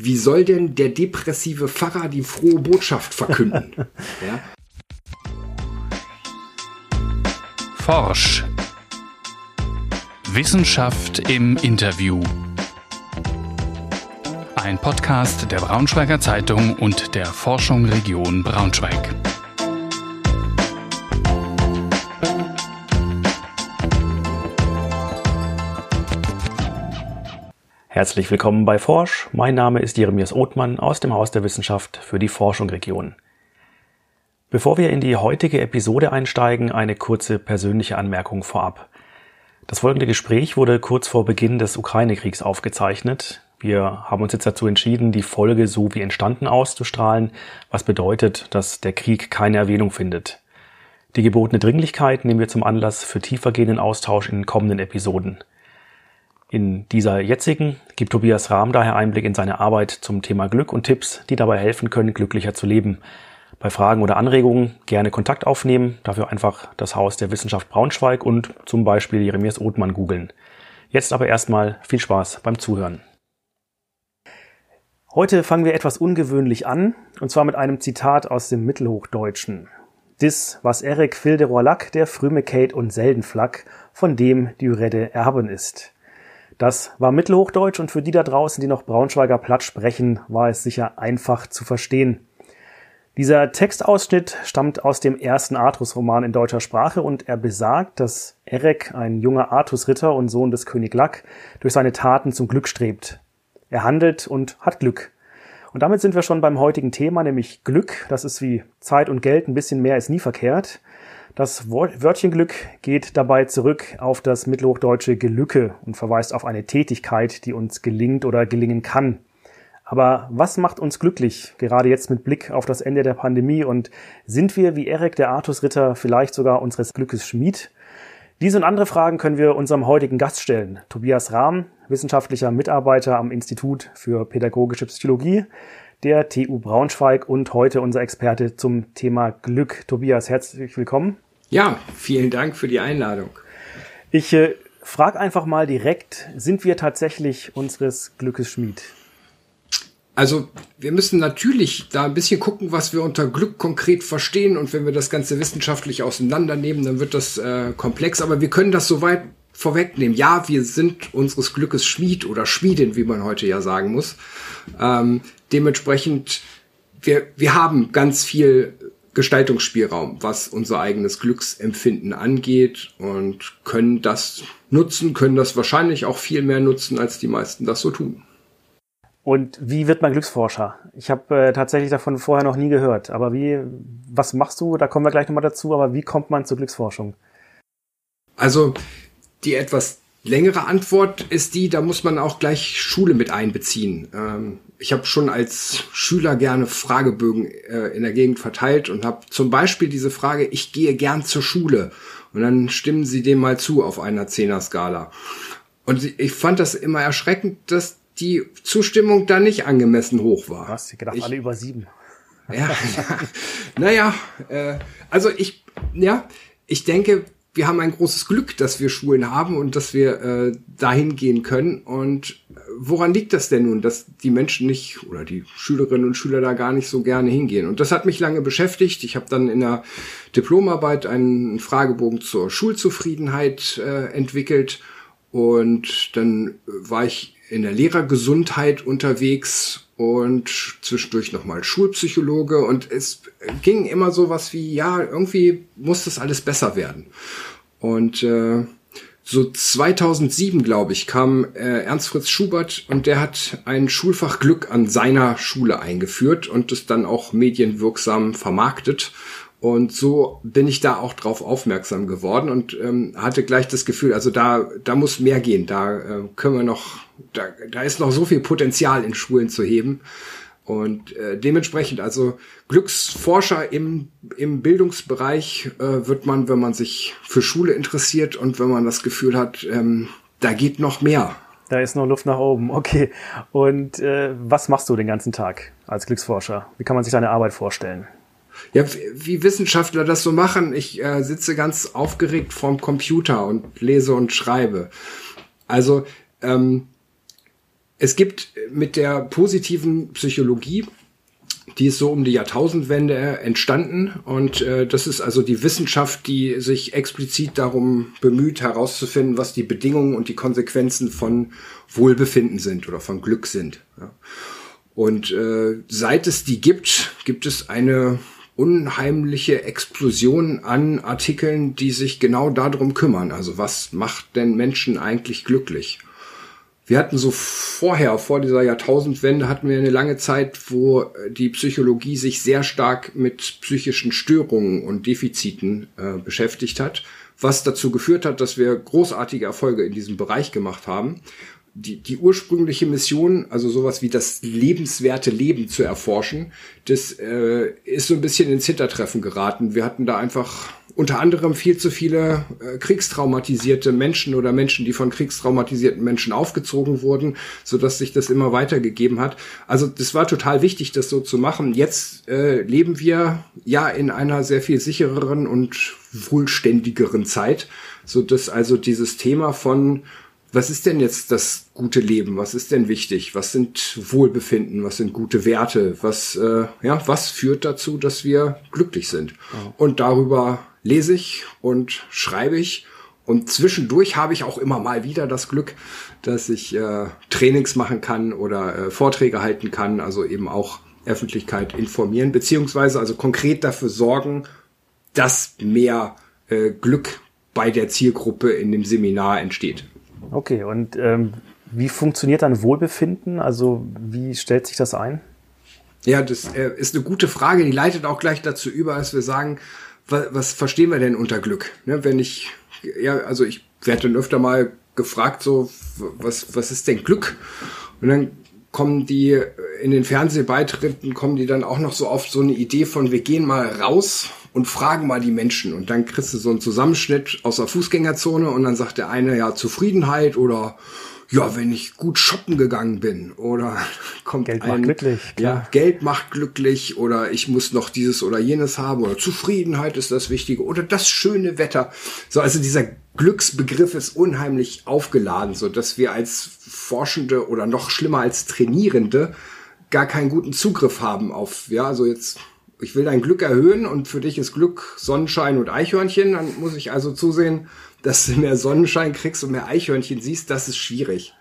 wie soll denn der depressive Pfarrer die frohe Botschaft verkünden? ja? Forsch. Wissenschaft im Interview. Ein Podcast der Braunschweiger Zeitung und der Forschung Region Braunschweig. Herzlich willkommen bei Forsch. Mein Name ist Jeremias Othmann aus dem Haus der Wissenschaft für die Forschung Region. Bevor wir in die heutige Episode einsteigen, eine kurze persönliche Anmerkung vorab. Das folgende Gespräch wurde kurz vor Beginn des Ukraine-Kriegs aufgezeichnet. Wir haben uns jetzt dazu entschieden, die Folge so wie entstanden auszustrahlen, was bedeutet, dass der Krieg keine Erwähnung findet. Die gebotene Dringlichkeit nehmen wir zum Anlass für tiefergehenden Austausch in kommenden Episoden. In dieser jetzigen gibt Tobias Rahm daher Einblick in seine Arbeit zum Thema Glück und Tipps, die dabei helfen können, glücklicher zu leben. Bei Fragen oder Anregungen gerne Kontakt aufnehmen, dafür einfach das Haus der Wissenschaft Braunschweig und zum Beispiel Jeremias Othmann googeln. Jetzt aber erstmal viel Spaß beim Zuhören. Heute fangen wir etwas ungewöhnlich an, und zwar mit einem Zitat aus dem Mittelhochdeutschen. Dis, was Erik Filderoy der früme Kate und Seldenflack, von dem die Rede erhaben ist. Das war Mittelhochdeutsch und für die da draußen, die noch Braunschweiger Platt sprechen, war es sicher einfach zu verstehen. Dieser Textausschnitt stammt aus dem ersten Artus-Roman in deutscher Sprache und er besagt, dass Erek, ein junger Artus-Ritter und Sohn des König Lack, durch seine Taten zum Glück strebt. Er handelt und hat Glück. Und damit sind wir schon beim heutigen Thema, nämlich Glück. Das ist wie Zeit und Geld, ein bisschen mehr ist nie verkehrt. Das Wörtchen Glück geht dabei zurück auf das mittelhochdeutsche Gelücke und verweist auf eine Tätigkeit, die uns gelingt oder gelingen kann. Aber was macht uns glücklich, gerade jetzt mit Blick auf das Ende der Pandemie und sind wir wie Erik der Artusritter vielleicht sogar unseres Glückes Schmied? Diese und andere Fragen können wir unserem heutigen Gast stellen. Tobias Rahm, wissenschaftlicher Mitarbeiter am Institut für Pädagogische Psychologie der TU Braunschweig und heute unser Experte zum Thema Glück. Tobias, herzlich willkommen. Ja, vielen Dank für die Einladung. Ich äh, frage einfach mal direkt, sind wir tatsächlich unseres Glückes Schmied? Also wir müssen natürlich da ein bisschen gucken, was wir unter Glück konkret verstehen. Und wenn wir das Ganze wissenschaftlich auseinandernehmen, dann wird das äh, komplex. Aber wir können das soweit vorwegnehmen. Ja, wir sind unseres Glückes Schmied oder Schmiedin, wie man heute ja sagen muss. Ähm, dementsprechend, wir, wir haben ganz viel Gestaltungsspielraum, was unser eigenes Glücksempfinden angeht und können das nutzen, können das wahrscheinlich auch viel mehr nutzen, als die meisten das so tun. Und wie wird man Glücksforscher? Ich habe äh, tatsächlich davon vorher noch nie gehört. Aber wie, was machst du? Da kommen wir gleich nochmal dazu. Aber wie kommt man zur Glücksforschung? Also die etwas längere Antwort ist die, da muss man auch gleich Schule mit einbeziehen. Ähm, ich habe schon als Schüler gerne Fragebögen äh, in der Gegend verteilt und habe zum Beispiel diese Frage, ich gehe gern zur Schule. Und dann stimmen sie dem mal zu auf einer Zehner-Skala. Und ich fand das immer erschreckend, dass die Zustimmung da nicht angemessen hoch war. Was? Ich gedacht, ich, alle über sieben. Ja, ja. naja, äh, also ich, ja, ich denke, wir haben ein großes Glück, dass wir Schulen haben und dass wir äh, dahin gehen können. Und äh, woran liegt das denn nun, dass die Menschen nicht oder die Schülerinnen und Schüler da gar nicht so gerne hingehen? Und das hat mich lange beschäftigt. Ich habe dann in der Diplomarbeit einen Fragebogen zur Schulzufriedenheit äh, entwickelt und dann war ich in der Lehrergesundheit unterwegs und zwischendurch nochmal Schulpsychologe und es ging immer so was wie, ja, irgendwie muss das alles besser werden. Und äh, so 2007, glaube ich, kam äh, Ernst Fritz Schubert und der hat ein Schulfach Glück an seiner Schule eingeführt und es dann auch medienwirksam vermarktet. Und so bin ich da auch drauf aufmerksam geworden und ähm, hatte gleich das Gefühl, also da, da muss mehr gehen. Da äh, können wir noch, da, da ist noch so viel Potenzial in Schulen zu heben. Und äh, dementsprechend, also Glücksforscher im, im Bildungsbereich äh, wird man, wenn man sich für Schule interessiert und wenn man das Gefühl hat, ähm, da geht noch mehr. Da ist noch Luft nach oben, okay. Und äh, was machst du den ganzen Tag als Glücksforscher? Wie kann man sich deine Arbeit vorstellen? Ja, wie Wissenschaftler das so machen, ich äh, sitze ganz aufgeregt vorm Computer und lese und schreibe. Also ähm, es gibt mit der positiven Psychologie die ist so um die Jahrtausendwende entstanden und äh, das ist also die Wissenschaft, die sich explizit darum bemüht herauszufinden, was die Bedingungen und die Konsequenzen von Wohlbefinden sind oder von Glück sind. Ja. Und äh, seit es die gibt, gibt es eine unheimliche Explosion an Artikeln, die sich genau darum kümmern. Also was macht denn Menschen eigentlich glücklich? wir hatten so vorher, vor dieser Jahrtausendwende, hatten wir eine lange Zeit, wo die Psychologie sich sehr stark mit psychischen Störungen und Defiziten äh, beschäftigt hat, was dazu geführt hat, dass wir großartige Erfolge in diesem Bereich gemacht haben. Die, die ursprüngliche Mission, also sowas wie das lebenswerte Leben zu erforschen, das äh, ist so ein bisschen ins Hintertreffen geraten. Wir hatten da einfach unter anderem viel zu viele äh, kriegstraumatisierte Menschen oder Menschen, die von kriegstraumatisierten Menschen aufgezogen wurden, so dass sich das immer weitergegeben hat. Also das war total wichtig, das so zu machen. Jetzt äh, leben wir ja in einer sehr viel sichereren und wohlständigeren Zeit, so dass also dieses Thema von was ist denn jetzt das gute Leben? Was ist denn wichtig? Was sind Wohlbefinden? Was sind gute Werte? Was, äh, ja, was führt dazu, dass wir glücklich sind? Oh. Und darüber lese ich und schreibe ich. Und zwischendurch habe ich auch immer mal wieder das Glück, dass ich äh, Trainings machen kann oder äh, Vorträge halten kann, also eben auch Öffentlichkeit informieren, beziehungsweise also konkret dafür sorgen, dass mehr äh, Glück bei der Zielgruppe in dem Seminar entsteht. Okay, und ähm, wie funktioniert dann Wohlbefinden? Also wie stellt sich das ein? Ja, das äh, ist eine gute Frage. Die leitet auch gleich dazu über, dass wir sagen, was, was verstehen wir denn unter Glück? Ne, wenn ich, ja, also ich werde dann öfter mal gefragt, so, was, was ist denn Glück? Und dann kommen die in den Fernsehbeitritten, kommen die dann auch noch so oft so eine Idee von, wir gehen mal raus und fragen mal die Menschen. Und dann kriegst du so einen Zusammenschnitt aus der Fußgängerzone und dann sagt der eine ja Zufriedenheit oder ja, wenn ich gut shoppen gegangen bin oder kommt Geld ein, macht glücklich. Klar. Ja, Geld macht glücklich oder ich muss noch dieses oder jenes haben oder Zufriedenheit ist das Wichtige oder das schöne Wetter. So, also dieser Glücksbegriff ist unheimlich aufgeladen, so dass wir als Forschende oder noch schlimmer als Trainierende gar keinen guten Zugriff haben auf, ja, also jetzt ich will dein Glück erhöhen und für dich ist Glück Sonnenschein und Eichhörnchen, dann muss ich also zusehen, dass du mehr Sonnenschein kriegst und mehr Eichhörnchen siehst, das ist schwierig.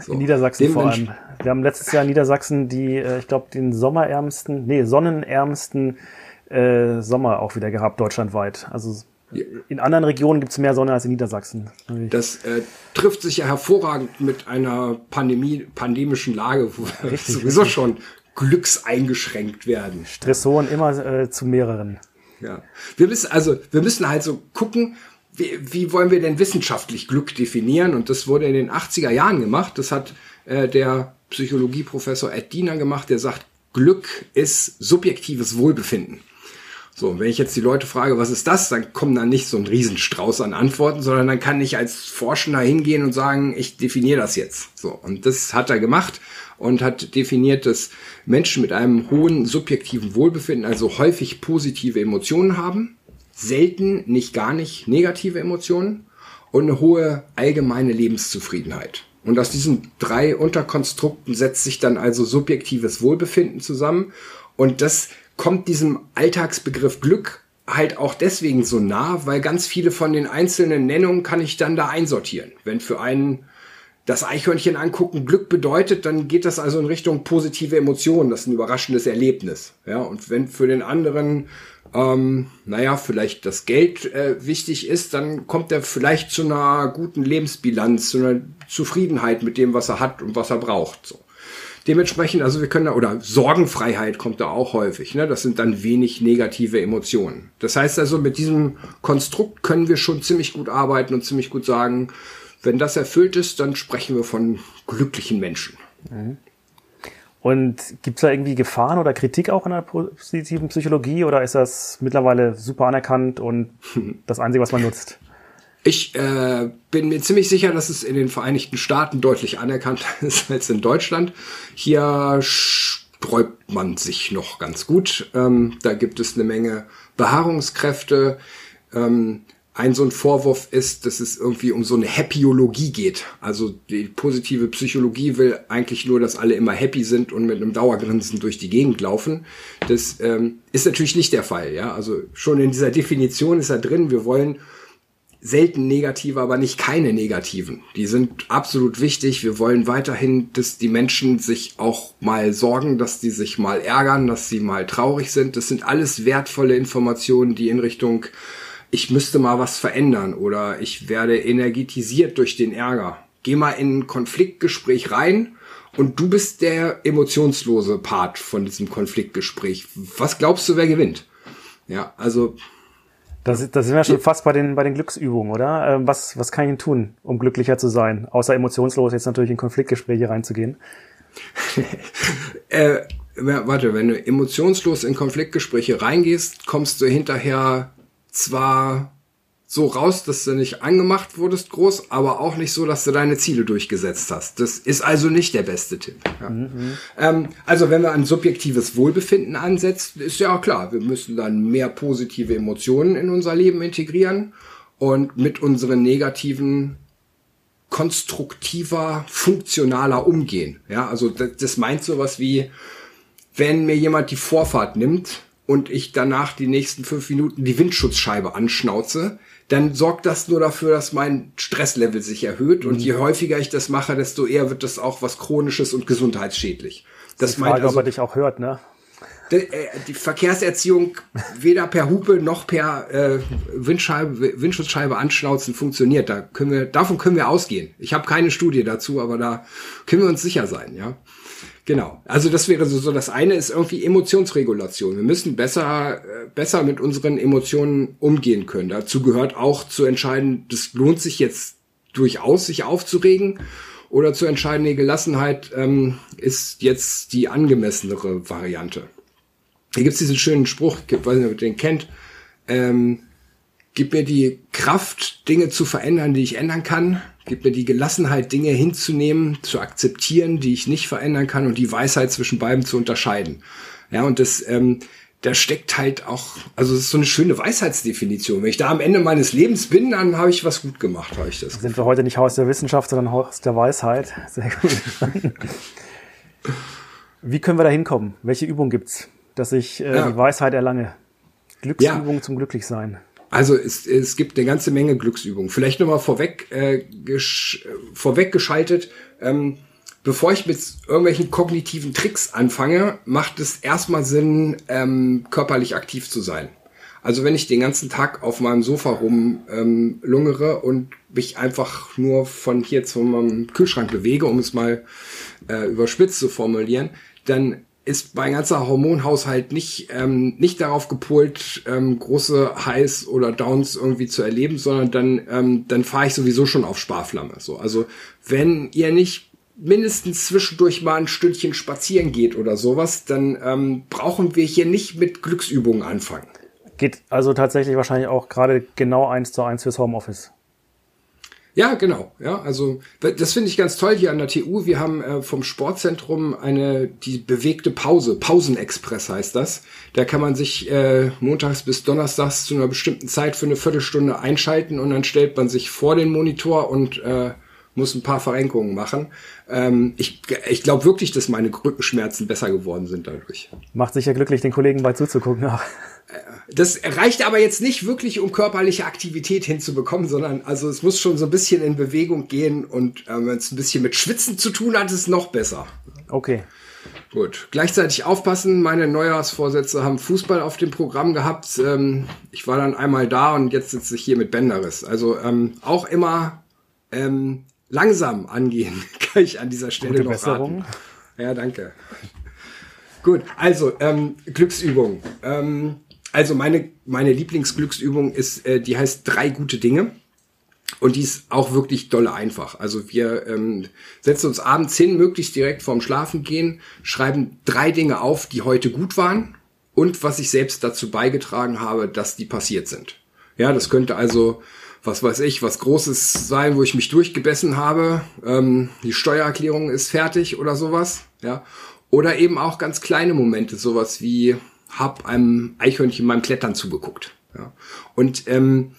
So. In Niedersachsen Dem vor allem. Wir haben letztes Jahr in Niedersachsen die, äh, ich glaube, den sommerärmsten, nee, sonnenärmsten äh, Sommer auch wieder gehabt, deutschlandweit. Also in anderen Regionen gibt es mehr Sonne als in Niedersachsen. Das äh, trifft sich ja hervorragend mit einer Pandemie, pandemischen Lage, wo wir sowieso richtig. schon glückseingeschränkt werden. Stressoren immer äh, zu mehreren. Ja. Wir müssen also, wir müssen halt so gucken, wie, wie wollen wir denn wissenschaftlich Glück definieren? Und das wurde in den 80er Jahren gemacht. Das hat äh, der Psychologieprofessor Ed Diener gemacht, der sagt, Glück ist subjektives Wohlbefinden. So, wenn ich jetzt die Leute frage, was ist das, dann kommen da nicht so ein Riesenstrauß an Antworten, sondern dann kann ich als Forschender hingehen und sagen, ich definiere das jetzt. So, und das hat er gemacht und hat definiert, dass Menschen mit einem hohen subjektiven Wohlbefinden, also häufig positive Emotionen haben, selten, nicht gar nicht negative Emotionen und eine hohe allgemeine Lebenszufriedenheit. Und aus diesen drei Unterkonstrukten setzt sich dann also subjektives Wohlbefinden zusammen. Und das kommt diesem Alltagsbegriff Glück halt auch deswegen so nah, weil ganz viele von den einzelnen Nennungen kann ich dann da einsortieren. Wenn für einen das Eichhörnchen angucken Glück bedeutet, dann geht das also in Richtung positive Emotionen. Das ist ein überraschendes Erlebnis. Ja, und wenn für den anderen ähm, naja, vielleicht das Geld äh, wichtig ist, dann kommt er vielleicht zu einer guten Lebensbilanz, zu einer Zufriedenheit mit dem, was er hat und was er braucht. So. Dementsprechend, also wir können da, oder Sorgenfreiheit kommt da auch häufig, ne? Das sind dann wenig negative Emotionen. Das heißt also, mit diesem Konstrukt können wir schon ziemlich gut arbeiten und ziemlich gut sagen, wenn das erfüllt ist, dann sprechen wir von glücklichen Menschen. Mhm. Und gibt es da irgendwie Gefahren oder Kritik auch in der positiven Psychologie oder ist das mittlerweile super anerkannt und das Einzige, was man nutzt? Ich äh, bin mir ziemlich sicher, dass es in den Vereinigten Staaten deutlich anerkannter ist als in Deutschland. Hier sträubt man sich noch ganz gut. Ähm, da gibt es eine Menge Beharrungskräfte. Ähm, ein so ein Vorwurf ist, dass es irgendwie um so eine Happyologie geht. Also die positive Psychologie will eigentlich nur, dass alle immer happy sind und mit einem Dauergrinsen durch die Gegend laufen. Das ähm, ist natürlich nicht der Fall. Ja, also schon in dieser Definition ist da drin. Wir wollen selten negative, aber nicht keine negativen. Die sind absolut wichtig. Wir wollen weiterhin, dass die Menschen sich auch mal sorgen, dass die sich mal ärgern, dass sie mal traurig sind. Das sind alles wertvolle Informationen, die in Richtung ich müsste mal was verändern oder ich werde energetisiert durch den Ärger. Geh mal in ein Konfliktgespräch rein und du bist der emotionslose Part von diesem Konfliktgespräch. Was glaubst du, wer gewinnt? Ja, also. Das, das sind wir schon fast bei den, bei den Glücksübungen, oder? Ähm, was, was kann ich denn tun, um glücklicher zu sein? Außer emotionslos jetzt natürlich in Konfliktgespräche reinzugehen. äh, warte, wenn du emotionslos in Konfliktgespräche reingehst, kommst du hinterher zwar so raus, dass du nicht angemacht wurdest groß, aber auch nicht so, dass du deine Ziele durchgesetzt hast. Das ist also nicht der beste Tipp. Ja. Mhm. Ähm, also wenn wir ein subjektives Wohlbefinden ansetzen, ist ja auch klar, wir müssen dann mehr positive Emotionen in unser Leben integrieren und mit unseren negativen konstruktiver, funktionaler umgehen. Ja, also das, das meint sowas wie, wenn mir jemand die Vorfahrt nimmt, und ich danach die nächsten fünf Minuten die Windschutzscheibe anschnauze, dann sorgt das nur dafür, dass mein Stresslevel sich erhöht. Mhm. Und je häufiger ich das mache, desto eher wird das auch was Chronisches und gesundheitsschädlich. Das die Frage, meint also, ob er dich auch hört, ne? Die, äh, die Verkehrserziehung weder per Hupe noch per äh, Windscheibe, Windschutzscheibe anschnauzen funktioniert. Da können wir, davon können wir ausgehen. Ich habe keine Studie dazu, aber da können wir uns sicher sein, ja. Genau. Also das wäre so, so das eine ist irgendwie Emotionsregulation. Wir müssen besser, äh, besser mit unseren Emotionen umgehen können. Dazu gehört auch zu entscheiden, das lohnt sich jetzt durchaus, sich aufzuregen oder zu entscheiden, die Gelassenheit ähm, ist jetzt die angemessenere Variante. Hier gibt's diesen schönen Spruch, ich weiß nicht, ob ihr den kennt, ähm, gib mir die Kraft, Dinge zu verändern, die ich ändern kann, gibt mir die Gelassenheit, Dinge hinzunehmen, zu akzeptieren, die ich nicht verändern kann und die Weisheit zwischen beiden zu unterscheiden. Ja, und das, ähm, da steckt halt auch, also es ist so eine schöne Weisheitsdefinition. Wenn ich da am Ende meines Lebens bin, dann habe ich was gut gemacht, habe ich das. Sind wir heute nicht Haus der Wissenschaft, sondern Haus der Weisheit. Sehr gut. Wie können wir da hinkommen? Welche Übung gibt's, dass ich äh, ja. die Weisheit erlange? Glücksübung ja. zum Glücklichsein. Also es, es gibt eine ganze Menge Glücksübungen. Vielleicht nochmal vorweg, äh, gesch vorweg geschaltet. Ähm, bevor ich mit irgendwelchen kognitiven Tricks anfange, macht es erstmal Sinn, ähm, körperlich aktiv zu sein. Also wenn ich den ganzen Tag auf meinem Sofa rumlungere ähm, und mich einfach nur von hier zu meinem Kühlschrank bewege, um es mal äh, überspitzt zu formulieren, dann ist mein ganzer Hormonhaushalt nicht, ähm, nicht darauf gepolt, ähm, große Highs oder Downs irgendwie zu erleben, sondern dann, ähm, dann fahre ich sowieso schon auf Sparflamme. So, also wenn ihr nicht mindestens zwischendurch mal ein Stündchen spazieren geht oder sowas, dann ähm, brauchen wir hier nicht mit Glücksübungen anfangen. Geht also tatsächlich wahrscheinlich auch gerade genau eins zu eins fürs Homeoffice. Ja, genau. Ja, also das finde ich ganz toll hier an der TU. Wir haben äh, vom Sportzentrum eine die bewegte Pause, Pausenexpress heißt das. Da kann man sich äh, montags bis donnerstags zu einer bestimmten Zeit für eine Viertelstunde einschalten und dann stellt man sich vor den Monitor und äh, muss ein paar Verrenkungen machen. Ähm, ich ich glaube wirklich, dass meine Rückenschmerzen besser geworden sind dadurch. Macht sicher glücklich, den Kollegen bei zuzugucken. Auch. Das reicht aber jetzt nicht wirklich, um körperliche Aktivität hinzubekommen, sondern also es muss schon so ein bisschen in Bewegung gehen und äh, wenn es ein bisschen mit Schwitzen zu tun hat, ist es noch besser. Okay. Gut. Gleichzeitig aufpassen, meine Neujahrsvorsätze haben Fußball auf dem Programm gehabt. Ähm, ich war dann einmal da und jetzt sitze ich hier mit Bänderriss. Also ähm, auch immer ähm, langsam angehen, kann ich an dieser Stelle Gute noch Besserung. raten. Ja, danke. Gut, also ähm, Glücksübung. Ähm, also meine, meine Lieblingsglücksübung ist, äh, die heißt drei gute Dinge. Und die ist auch wirklich dolle einfach. Also wir ähm, setzen uns abends hin, möglichst direkt vorm Schlafen gehen, schreiben drei Dinge auf, die heute gut waren und was ich selbst dazu beigetragen habe, dass die passiert sind. Ja, das könnte also, was weiß ich, was Großes sein, wo ich mich durchgebessen habe. Ähm, die Steuererklärung ist fertig oder sowas. Ja, oder eben auch ganz kleine Momente, sowas wie hab einem Eichhörnchen beim Klettern zugeguckt. Ja. Und ähm,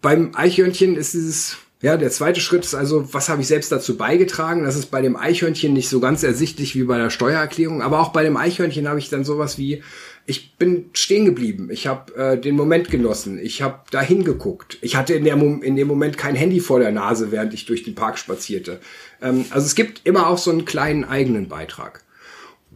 beim Eichhörnchen ist dieses, ja, der zweite Schritt ist also, was habe ich selbst dazu beigetragen? Das ist bei dem Eichhörnchen nicht so ganz ersichtlich wie bei der Steuererklärung, aber auch bei dem Eichhörnchen habe ich dann sowas wie, ich bin stehen geblieben, ich habe äh, den Moment genossen, ich habe da hingeguckt. Ich hatte in, der, in dem Moment kein Handy vor der Nase, während ich durch den Park spazierte. Ähm, also es gibt immer auch so einen kleinen eigenen Beitrag.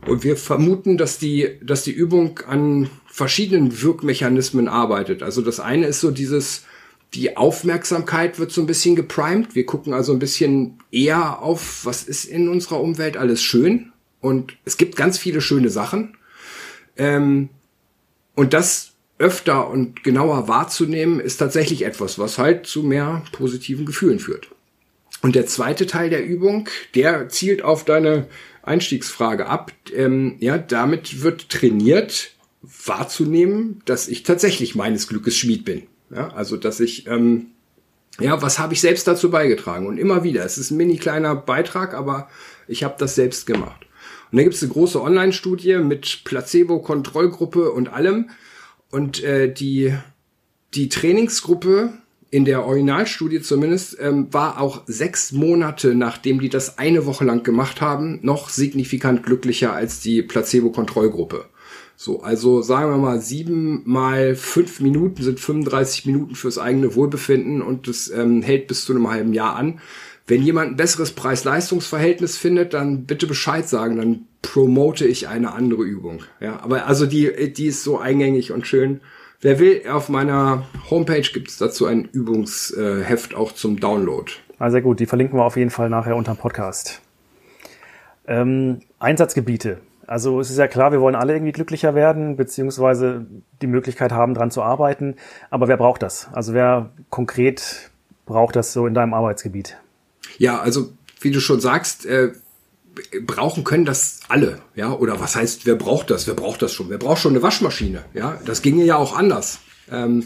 Und wir vermuten, dass die, dass die Übung an verschiedenen Wirkmechanismen arbeitet. Also das eine ist so dieses, die Aufmerksamkeit wird so ein bisschen geprimed. Wir gucken also ein bisschen eher auf, was ist in unserer Umwelt alles schön. Und es gibt ganz viele schöne Sachen. Ähm, und das öfter und genauer wahrzunehmen, ist tatsächlich etwas, was halt zu mehr positiven Gefühlen führt. Und der zweite Teil der Übung, der zielt auf deine Einstiegsfrage ab. Ähm, ja, damit wird trainiert, wahrzunehmen, dass ich tatsächlich meines Glückes Schmied bin. Ja, also dass ich ähm, ja, was habe ich selbst dazu beigetragen? Und immer wieder, es ist ein mini kleiner Beitrag, aber ich habe das selbst gemacht. Und da gibt es eine große Online-Studie mit Placebo-Kontrollgruppe und allem. Und äh, die, die Trainingsgruppe in der Originalstudie zumindest ähm, war auch sechs Monate, nachdem die das eine Woche lang gemacht haben, noch signifikant glücklicher als die Placebo-Kontrollgruppe. So, also sagen wir mal, sieben mal fünf Minuten sind 35 Minuten fürs eigene Wohlbefinden und das ähm, hält bis zu einem halben Jahr an. Wenn jemand ein besseres Preis-Leistungs-Verhältnis findet, dann bitte Bescheid sagen, dann promote ich eine andere Übung. Ja, aber also die, die ist so eingängig und schön. Wer will, auf meiner Homepage gibt es dazu ein Übungsheft auch zum Download. Ah, sehr gut, die verlinken wir auf jeden Fall nachher unter dem Podcast. Ähm, Einsatzgebiete. Also es ist ja klar, wir wollen alle irgendwie glücklicher werden, beziehungsweise die Möglichkeit haben, dran zu arbeiten. Aber wer braucht das? Also wer konkret braucht das so in deinem Arbeitsgebiet? Ja, also wie du schon sagst, äh, brauchen können das alle, ja, oder was heißt, wer braucht das? Wer braucht das schon? Wer braucht schon eine Waschmaschine? Ja, das ginge ja auch anders. Ähm,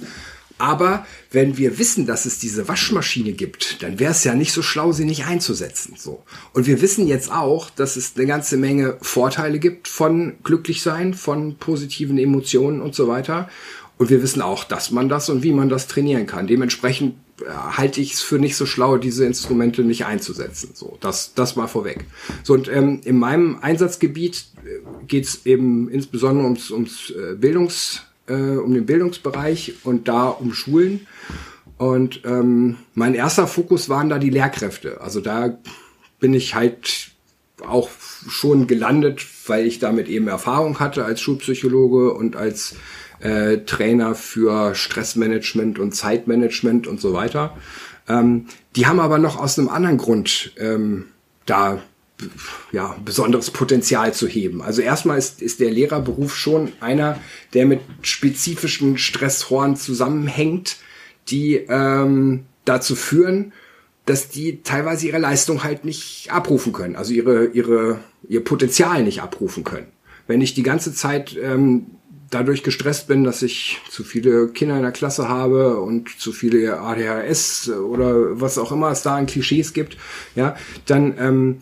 aber wenn wir wissen, dass es diese Waschmaschine gibt, dann wäre es ja nicht so schlau, sie nicht einzusetzen. So. Und wir wissen jetzt auch, dass es eine ganze Menge Vorteile gibt von Glücklichsein, von positiven Emotionen und so weiter. Und wir wissen auch, dass man das und wie man das trainieren kann. Dementsprechend äh, halte ich es für nicht so schlau, diese Instrumente nicht einzusetzen. So, das, das mal vorweg. So, und ähm, in meinem Einsatzgebiet äh, geht es eben insbesondere ums, ums äh, Bildungs, äh, um den Bildungsbereich und da um Schulen. Und ähm, mein erster Fokus waren da die Lehrkräfte. Also da bin ich halt auch schon gelandet, weil ich damit eben Erfahrung hatte als Schulpsychologe und als äh, Trainer für Stressmanagement und Zeitmanagement und so weiter. Ähm, die haben aber noch aus einem anderen Grund ähm, da ja, besonderes Potenzial zu heben. Also erstmal ist, ist der Lehrerberuf schon einer, der mit spezifischen Stresshorn zusammenhängt, die ähm, dazu führen, dass die teilweise ihre Leistung halt nicht abrufen können, also ihre, ihre, ihr Potenzial nicht abrufen können. Wenn ich die ganze Zeit ähm, dadurch gestresst bin, dass ich zu viele Kinder in der Klasse habe und zu viele ADHS oder was auch immer es da an Klischees gibt, ja, dann ähm,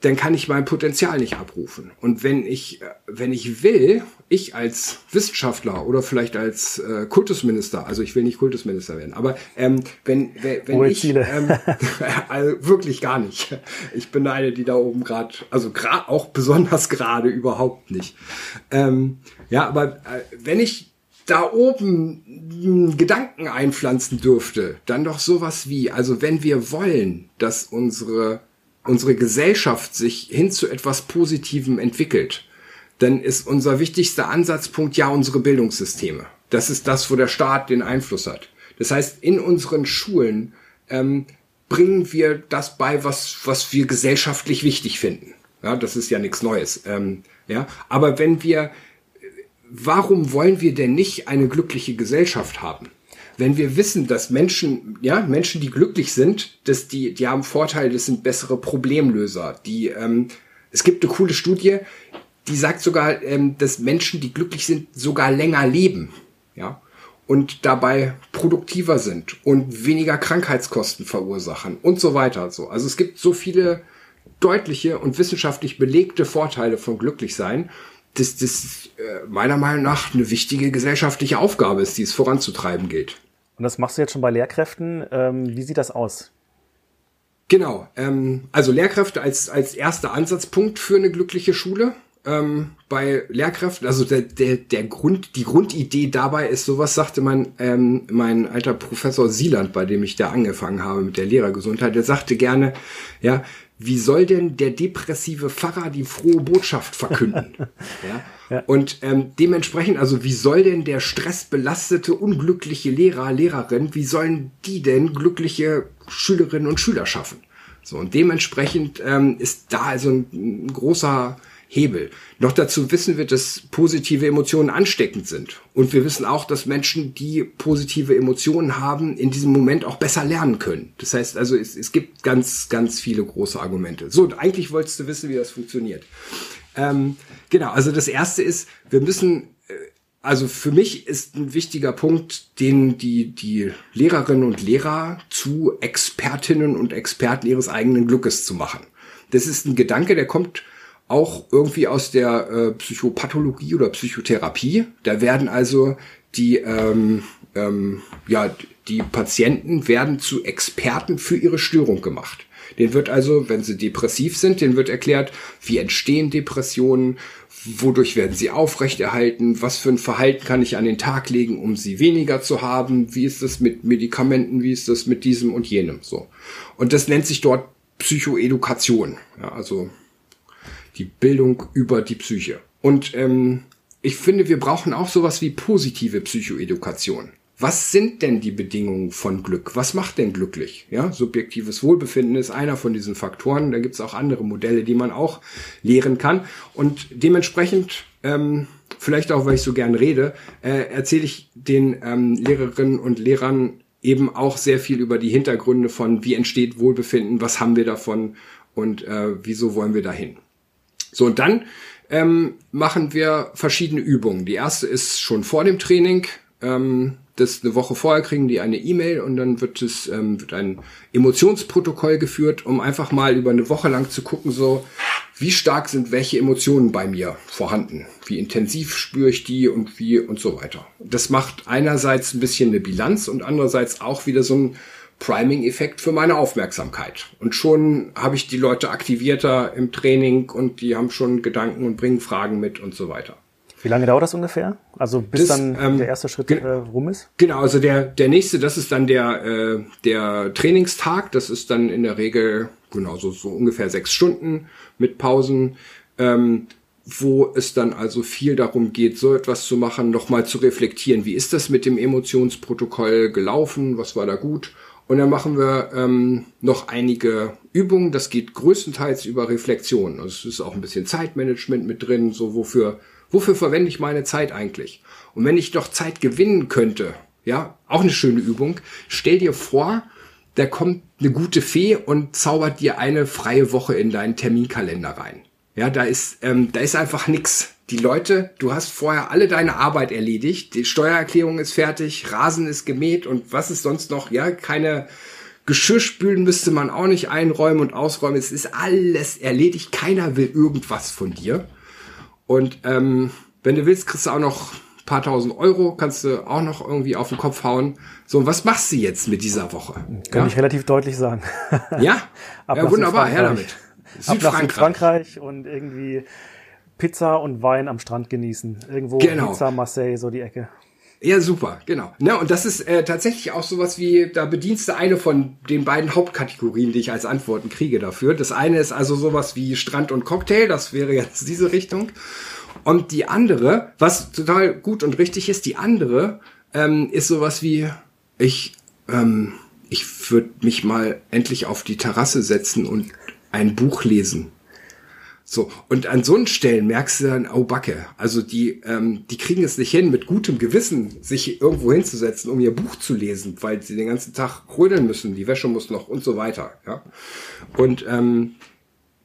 dann kann ich mein Potenzial nicht abrufen. Und wenn ich, wenn ich will, ich als Wissenschaftler oder vielleicht als äh, Kultusminister, also ich will nicht Kultusminister werden, aber ähm, wenn, wenn, wenn ich. Ähm, also wirklich gar nicht. Ich bin eine, die da oben gerade, also gerade auch besonders gerade überhaupt nicht. Ähm, ja, aber äh, wenn ich da oben Gedanken einpflanzen dürfte, dann doch sowas wie, also wenn wir wollen, dass unsere unsere Gesellschaft sich hin zu etwas Positivem entwickelt, dann ist unser wichtigster Ansatzpunkt ja unsere Bildungssysteme. Das ist das, wo der Staat den Einfluss hat. Das heißt, in unseren Schulen ähm, bringen wir das bei, was, was wir gesellschaftlich wichtig finden. Ja, das ist ja nichts Neues. Ähm, ja, aber wenn wir, warum wollen wir denn nicht eine glückliche Gesellschaft haben? wenn wir wissen, dass Menschen, ja, Menschen, die glücklich sind, dass die, die haben Vorteile, das sind bessere Problemlöser. Die, ähm, es gibt eine coole Studie, die sagt sogar, ähm, dass Menschen, die glücklich sind, sogar länger leben, ja, und dabei produktiver sind und weniger Krankheitskosten verursachen und so weiter. So, also es gibt so viele deutliche und wissenschaftlich belegte Vorteile von Glücklichsein, dass das äh, meiner Meinung nach eine wichtige gesellschaftliche Aufgabe ist, die es voranzutreiben gilt. Und das machst du jetzt schon bei Lehrkräften. Ähm, wie sieht das aus? Genau, ähm, also Lehrkräfte als, als erster Ansatzpunkt für eine glückliche Schule. Ähm, bei Lehrkräften, also der, der, der Grund, die Grundidee dabei ist, sowas sagte mein, ähm, mein alter Professor Sieland, bei dem ich da angefangen habe mit der Lehrergesundheit, der sagte gerne, ja, wie soll denn der depressive Pfarrer die frohe Botschaft verkünden? ja? ja. Und ähm, dementsprechend, also wie soll denn der stressbelastete, unglückliche Lehrer, Lehrerin, wie sollen die denn glückliche Schülerinnen und Schüler schaffen? So, und dementsprechend ähm, ist da also ein, ein großer Hebel. Noch dazu wissen wir, dass positive Emotionen ansteckend sind. Und wir wissen auch, dass Menschen, die positive Emotionen haben, in diesem Moment auch besser lernen können. Das heißt also, es, es gibt ganz, ganz viele große Argumente. So, eigentlich wolltest du wissen, wie das funktioniert. Ähm, genau, also das erste ist, wir müssen äh, also für mich ist ein wichtiger Punkt, den die, die Lehrerinnen und Lehrer zu Expertinnen und Experten ihres eigenen Glückes zu machen. Das ist ein Gedanke, der kommt auch irgendwie aus der äh, Psychopathologie oder Psychotherapie. Da werden also die, ähm, ähm, ja, die Patienten werden zu Experten für ihre Störung gemacht. Den wird also, wenn sie depressiv sind, den wird erklärt, wie entstehen Depressionen, wodurch werden sie aufrechterhalten, was für ein Verhalten kann ich an den Tag legen, um sie weniger zu haben, wie ist das mit Medikamenten, wie ist das mit diesem und jenem, so. Und das nennt sich dort Psychoedukation, ja, also die Bildung über die Psyche. Und ähm, ich finde, wir brauchen auch sowas wie positive Psychoedukation. Was sind denn die Bedingungen von Glück? Was macht denn glücklich? Ja, subjektives Wohlbefinden ist einer von diesen Faktoren. Da gibt es auch andere Modelle, die man auch lehren kann. Und dementsprechend, ähm, vielleicht auch, weil ich so gern rede, äh, erzähle ich den ähm, Lehrerinnen und Lehrern eben auch sehr viel über die Hintergründe von, wie entsteht Wohlbefinden, was haben wir davon und äh, wieso wollen wir dahin. So, und dann ähm, machen wir verschiedene Übungen. Die erste ist schon vor dem Training. Ähm, das eine Woche vorher kriegen die eine E-Mail und dann wird es ähm, wird ein Emotionsprotokoll geführt, um einfach mal über eine Woche lang zu gucken, so wie stark sind welche Emotionen bei mir vorhanden, wie intensiv spüre ich die und wie und so weiter. Das macht einerseits ein bisschen eine Bilanz und andererseits auch wieder so ein Priming-Effekt für meine Aufmerksamkeit. Und schon habe ich die Leute aktivierter im Training und die haben schon Gedanken und bringen Fragen mit und so weiter. Wie lange dauert das ungefähr? Also bis das, dann ähm, der erste Schritt äh, rum ist? Genau, also der, der nächste, das ist dann der, äh, der Trainingstag. Das ist dann in der Regel genau so, so ungefähr sechs Stunden mit Pausen. Ähm, wo es dann also viel darum geht, so etwas zu machen, nochmal zu reflektieren. Wie ist das mit dem Emotionsprotokoll gelaufen? Was war da gut? Und dann machen wir ähm, noch einige Übungen. Das geht größtenteils über Reflexion. Also es ist auch ein bisschen Zeitmanagement mit drin. So wofür, wofür verwende ich meine Zeit eigentlich? Und wenn ich doch Zeit gewinnen könnte, ja, auch eine schöne Übung. Stell dir vor, da kommt eine gute Fee und zaubert dir eine freie Woche in deinen Terminkalender rein. Ja, da ist, ähm, da ist einfach nix. Die Leute, du hast vorher alle deine Arbeit erledigt, die Steuererklärung ist fertig, Rasen ist gemäht und was ist sonst noch? Ja, keine Geschirrspülen müsste man auch nicht einräumen und ausräumen. Es ist alles erledigt. Keiner will irgendwas von dir. Und ähm, wenn du willst, kriegst du auch noch ein paar tausend Euro, kannst du auch noch irgendwie auf den Kopf hauen. So, was machst du jetzt mit dieser Woche? Kann ja? ich relativ deutlich sagen. ja? ja, wunderbar, her damit. Südfrankreich. Frankreich und irgendwie Pizza und Wein am Strand genießen. Irgendwo genau. Pizza, Marseille, so die Ecke. Ja, super, genau. Na, und das ist äh, tatsächlich auch sowas wie, da bedienst du eine von den beiden Hauptkategorien, die ich als Antworten kriege dafür. Das eine ist also sowas wie Strand und Cocktail, das wäre jetzt diese Richtung. Und die andere, was total gut und richtig ist, die andere ähm, ist sowas wie, ich, ähm, ich würde mich mal endlich auf die Terrasse setzen und ein Buch lesen. So, und an so Stellen merkst du dann, oh Backe, also die, ähm, die kriegen es nicht hin, mit gutem Gewissen sich irgendwo hinzusetzen, um ihr Buch zu lesen, weil sie den ganzen Tag krödeln müssen, die Wäsche muss noch und so weiter. Ja? Und ähm,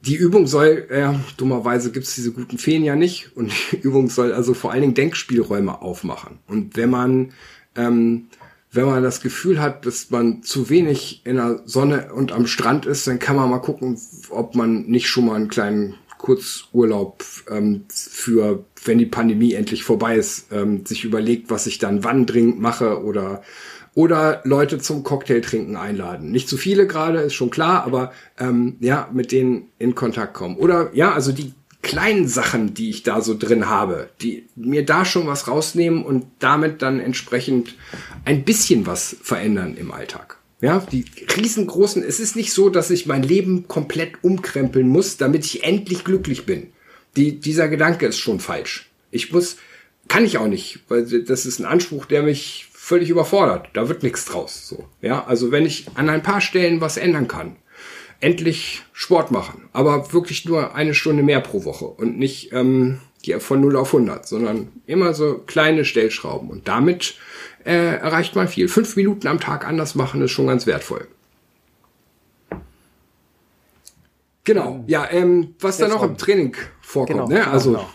die Übung soll, ja, dummerweise gibt's diese guten Feen ja nicht, und die Übung soll also vor allen Dingen Denkspielräume aufmachen. Und wenn man ähm, wenn man das Gefühl hat, dass man zu wenig in der Sonne und am Strand ist, dann kann man mal gucken, ob man nicht schon mal einen kleinen Kurzurlaub ähm, für, wenn die Pandemie endlich vorbei ist, ähm, sich überlegt, was ich dann wann dringend mache oder oder Leute zum Cocktailtrinken einladen. Nicht zu viele gerade, ist schon klar, aber ähm, ja, mit denen in Kontakt kommen. Oder ja, also die kleinen Sachen, die ich da so drin habe, die mir da schon was rausnehmen und damit dann entsprechend ein bisschen was verändern im Alltag. Ja, die riesengroßen, es ist nicht so, dass ich mein Leben komplett umkrempeln muss, damit ich endlich glücklich bin. Die, dieser Gedanke ist schon falsch. Ich muss, kann ich auch nicht, weil das ist ein Anspruch, der mich völlig überfordert. Da wird nichts draus. So, ja, also wenn ich an ein paar Stellen was ändern kann, endlich Sport machen, aber wirklich nur eine Stunde mehr pro Woche und nicht ähm, von 0 auf 100, sondern immer so kleine Stellschrauben und damit äh, erreicht man viel. Fünf Minuten am Tag anders machen ist schon ganz wertvoll. Genau, ja, ähm, was da noch im Training vorkommt, genau, ne? Genau, also genau.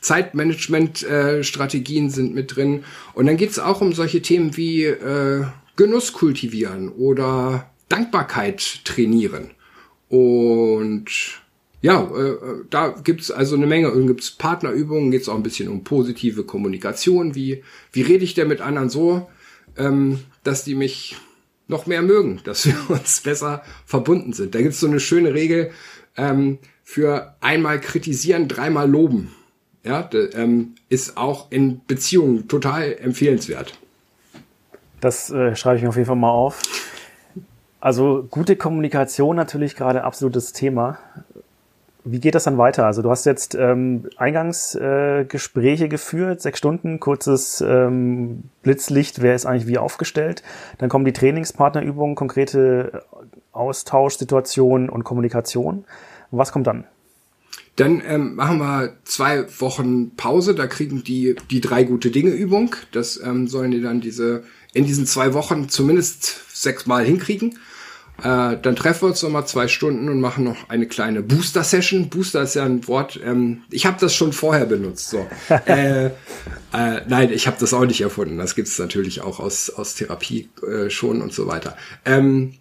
Zeitmanagement-Strategien äh, sind mit drin. Und dann geht es auch um solche Themen wie äh, Genuss kultivieren oder Dankbarkeit trainieren. Und ja, äh, da gibt's also eine Menge. Und gibt's Partnerübungen, geht's auch ein bisschen um positive Kommunikation. Wie, wie rede ich denn mit anderen so, ähm, dass die mich noch mehr mögen, dass wir uns besser verbunden sind. Da gibt's so eine schöne Regel ähm, für einmal kritisieren, dreimal loben. Ja, de, ähm, ist auch in Beziehungen total empfehlenswert. Das äh, schreibe ich mir auf jeden Fall mal auf. Also gute Kommunikation natürlich gerade absolutes Thema. Wie geht das dann weiter? Also du hast jetzt ähm, Eingangsgespräche äh, geführt, sechs Stunden, kurzes ähm, Blitzlicht, wer ist eigentlich wie aufgestellt. Dann kommen die Trainingspartnerübungen, konkrete Austauschsituationen und Kommunikation. Was kommt dann? Dann ähm, machen wir zwei Wochen Pause. Da kriegen die die drei gute Dinge Übung. Das ähm, sollen die dann diese in diesen zwei Wochen zumindest sechsmal hinkriegen. Äh, dann treffen wir uns nochmal zwei Stunden und machen noch eine kleine Booster-Session. Booster ist ja ein Wort, ähm, ich habe das schon vorher benutzt. So. äh, äh, nein, ich habe das auch nicht erfunden. Das gibt es natürlich auch aus, aus Therapie äh, schon und so weiter. Ähm,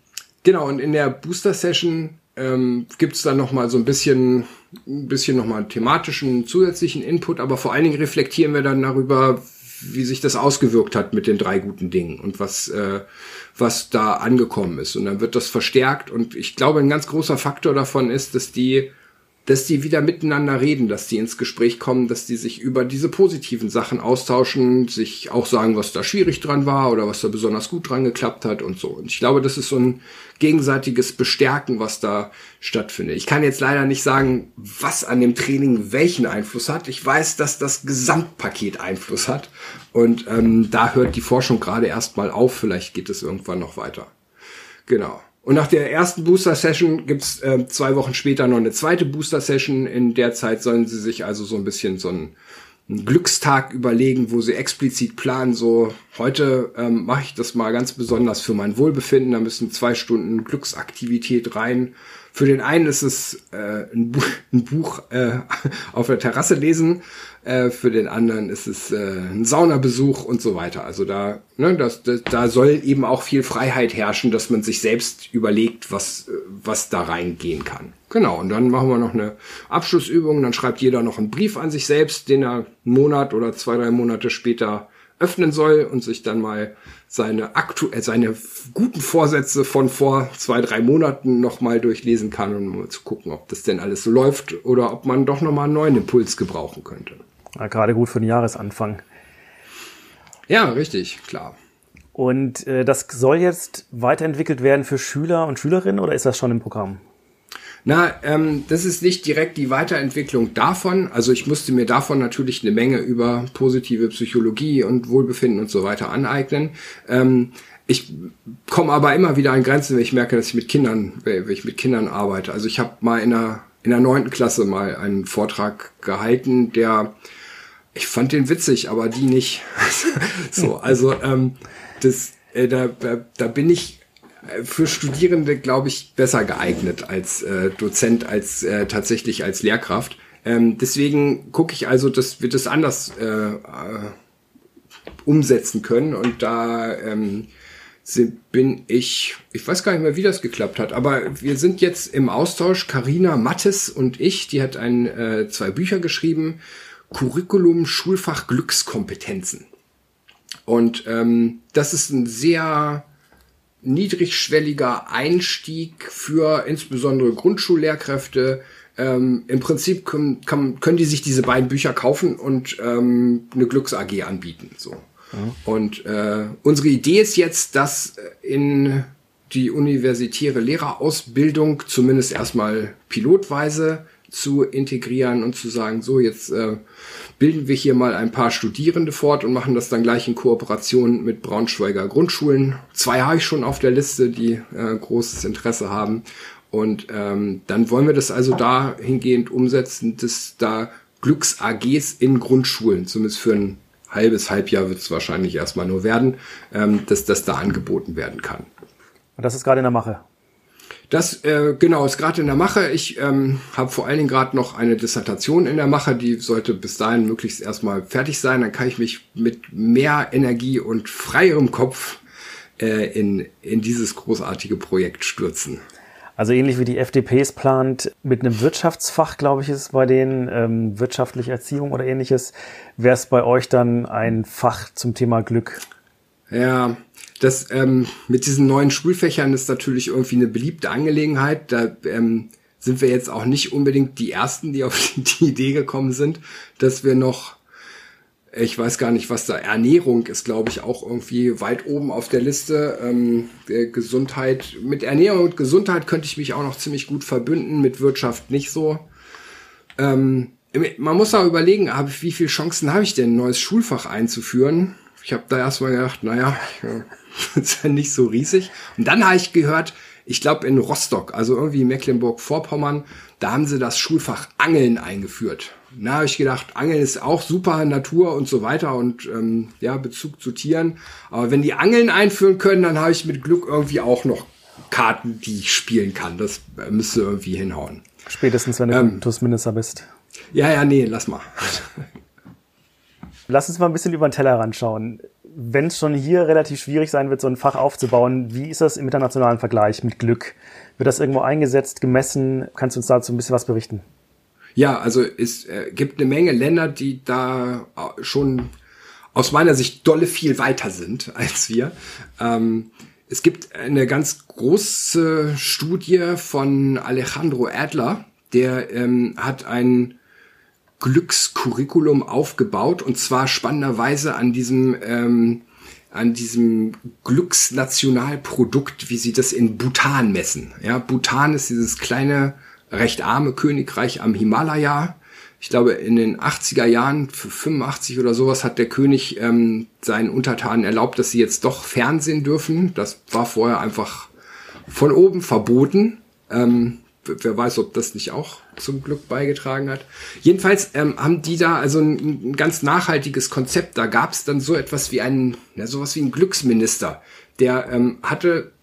genau, und in der Booster-Session ähm, gibt es dann nochmal so ein bisschen, ein bisschen nochmal thematischen zusätzlichen Input, aber vor allen Dingen reflektieren wir dann darüber, wie sich das ausgewirkt hat mit den drei guten Dingen und was, äh, was da angekommen ist. Und dann wird das verstärkt. Und ich glaube, ein ganz großer Faktor davon ist, dass die dass die wieder miteinander reden, dass die ins Gespräch kommen, dass die sich über diese positiven Sachen austauschen, sich auch sagen, was da schwierig dran war oder was da besonders gut dran geklappt hat und so. Und ich glaube, das ist so ein gegenseitiges Bestärken, was da stattfindet. Ich kann jetzt leider nicht sagen, was an dem Training welchen Einfluss hat. Ich weiß, dass das Gesamtpaket Einfluss hat. Und ähm, da hört die Forschung gerade erstmal auf. Vielleicht geht es irgendwann noch weiter. Genau. Und nach der ersten Booster-Session gibt's äh, zwei Wochen später noch eine zweite Booster-Session. In der Zeit sollen sie sich also so ein bisschen so einen, einen Glückstag überlegen, wo sie explizit planen, so heute ähm, mache ich das mal ganz besonders für mein Wohlbefinden. Da müssen zwei Stunden Glücksaktivität rein. Für den einen ist es äh, ein, Buch, ein Buch äh, auf der Terrasse lesen, äh, für den anderen ist es äh, ein Saunabesuch und so weiter. Also da, ne, das, das, da soll eben auch viel Freiheit herrschen, dass man sich selbst überlegt, was, was da reingehen kann. Genau, und dann machen wir noch eine Abschlussübung, dann schreibt jeder noch einen Brief an sich selbst, den er einen Monat oder zwei, drei Monate später öffnen soll und sich dann mal seine aktuell seine guten Vorsätze von vor zwei drei Monaten noch mal durchlesen kann um mal zu gucken, ob das denn alles so läuft oder ob man doch noch mal einen neuen Impuls gebrauchen könnte. Ja, gerade gut für den Jahresanfang. Ja, richtig, klar. Und äh, das soll jetzt weiterentwickelt werden für Schüler und Schülerinnen oder ist das schon im Programm? Na, ähm, das ist nicht direkt die Weiterentwicklung davon. Also ich musste mir davon natürlich eine Menge über positive Psychologie und Wohlbefinden und so weiter aneignen. Ähm, ich komme aber immer wieder an Grenzen, wenn ich merke, dass ich mit Kindern, wenn ich mit Kindern arbeite. Also ich habe mal in der in der neunten Klasse mal einen Vortrag gehalten, der ich fand den witzig, aber die nicht. so, also ähm, das, äh, da, da, da bin ich für Studierende, glaube ich, besser geeignet als äh, Dozent, als äh, tatsächlich als Lehrkraft. Ähm, deswegen gucke ich also, dass wir das anders äh, äh, umsetzen können und da ähm, bin ich, ich weiß gar nicht mehr, wie das geklappt hat, aber wir sind jetzt im Austausch, Karina Mattes und ich, die hat ein, äh, zwei Bücher geschrieben, Curriculum Schulfach Glückskompetenzen. Und ähm, das ist ein sehr niedrigschwelliger Einstieg für insbesondere Grundschullehrkräfte. Ähm, Im Prinzip können, kann, können die sich diese beiden Bücher kaufen und ähm, eine Glücks-AG anbieten. So. Und äh, unsere Idee ist jetzt, dass in die universitäre Lehrerausbildung zumindest erstmal pilotweise zu integrieren und zu sagen, so jetzt äh, bilden wir hier mal ein paar Studierende fort und machen das dann gleich in Kooperation mit Braunschweiger Grundschulen. Zwei habe ich schon auf der Liste, die äh, großes Interesse haben. Und ähm, dann wollen wir das also dahingehend umsetzen, dass da Glücks-AGs in Grundschulen, zumindest für ein halbes Halbjahr wird es wahrscheinlich erstmal nur werden, ähm, dass das da angeboten werden kann. Und das ist gerade in der Mache. Das äh, genau ist gerade in der Mache. Ich ähm, habe vor allen Dingen gerade noch eine Dissertation in der Mache, die sollte bis dahin möglichst erstmal fertig sein. Dann kann ich mich mit mehr Energie und freierem Kopf äh, in, in dieses großartige Projekt stürzen. Also ähnlich wie die FDP es plant, mit einem Wirtschaftsfach, glaube ich, ist es bei denen, ähm, wirtschaftliche Erziehung oder ähnliches, wäre es bei euch dann ein Fach zum Thema Glück. Ja, das ähm, mit diesen neuen Schulfächern ist natürlich irgendwie eine beliebte Angelegenheit. Da ähm, sind wir jetzt auch nicht unbedingt die Ersten, die auf die Idee gekommen sind, dass wir noch ich weiß gar nicht, was da Ernährung ist, glaube ich, auch irgendwie weit oben auf der Liste. Ähm, Gesundheit, mit Ernährung und Gesundheit könnte ich mich auch noch ziemlich gut verbünden, mit Wirtschaft nicht so. Ähm, man muss auch überlegen, wie viele Chancen habe ich denn, ein neues Schulfach einzuführen? Ich habe da erstmal gedacht, naja, das ist ja nicht so riesig. Und dann habe ich gehört, ich glaube in Rostock, also irgendwie Mecklenburg-Vorpommern, da haben sie das Schulfach Angeln eingeführt. Na, habe ich gedacht, Angeln ist auch super Natur und so weiter und ähm, ja, Bezug zu Tieren. Aber wenn die Angeln einführen können, dann habe ich mit Glück irgendwie auch noch Karten, die ich spielen kann. Das äh, müsste irgendwie hinhauen. Spätestens, wenn du ähm, Kultusminister bist. Ja, ja, nee, lass mal. Lass uns mal ein bisschen über den Teller ranschauen. Wenn es schon hier relativ schwierig sein wird, so ein Fach aufzubauen, wie ist das im internationalen Vergleich mit Glück? Wird das irgendwo eingesetzt, gemessen? Kannst du uns dazu ein bisschen was berichten? Ja, also es äh, gibt eine Menge Länder, die da äh, schon aus meiner Sicht dolle viel weiter sind als wir. Ähm, es gibt eine ganz große Studie von Alejandro Adler, der ähm, hat ein Glückscurriculum aufgebaut und zwar spannenderweise an diesem ähm, an diesem Glücksnationalprodukt, wie sie das in Bhutan messen. Ja, Bhutan ist dieses kleine recht arme Königreich am Himalaya. Ich glaube, in den 80er Jahren, für 85 oder sowas, hat der König ähm, seinen Untertanen erlaubt, dass sie jetzt doch Fernsehen dürfen. Das war vorher einfach von oben verboten. Ähm, wer weiß, ob das nicht auch zum Glück beigetragen hat. Jedenfalls ähm, haben die da also ein, ein ganz nachhaltiges Konzept. Da gab es dann so etwas wie einen, ja, sowas wie einen Glücksminister. Der ähm, hatte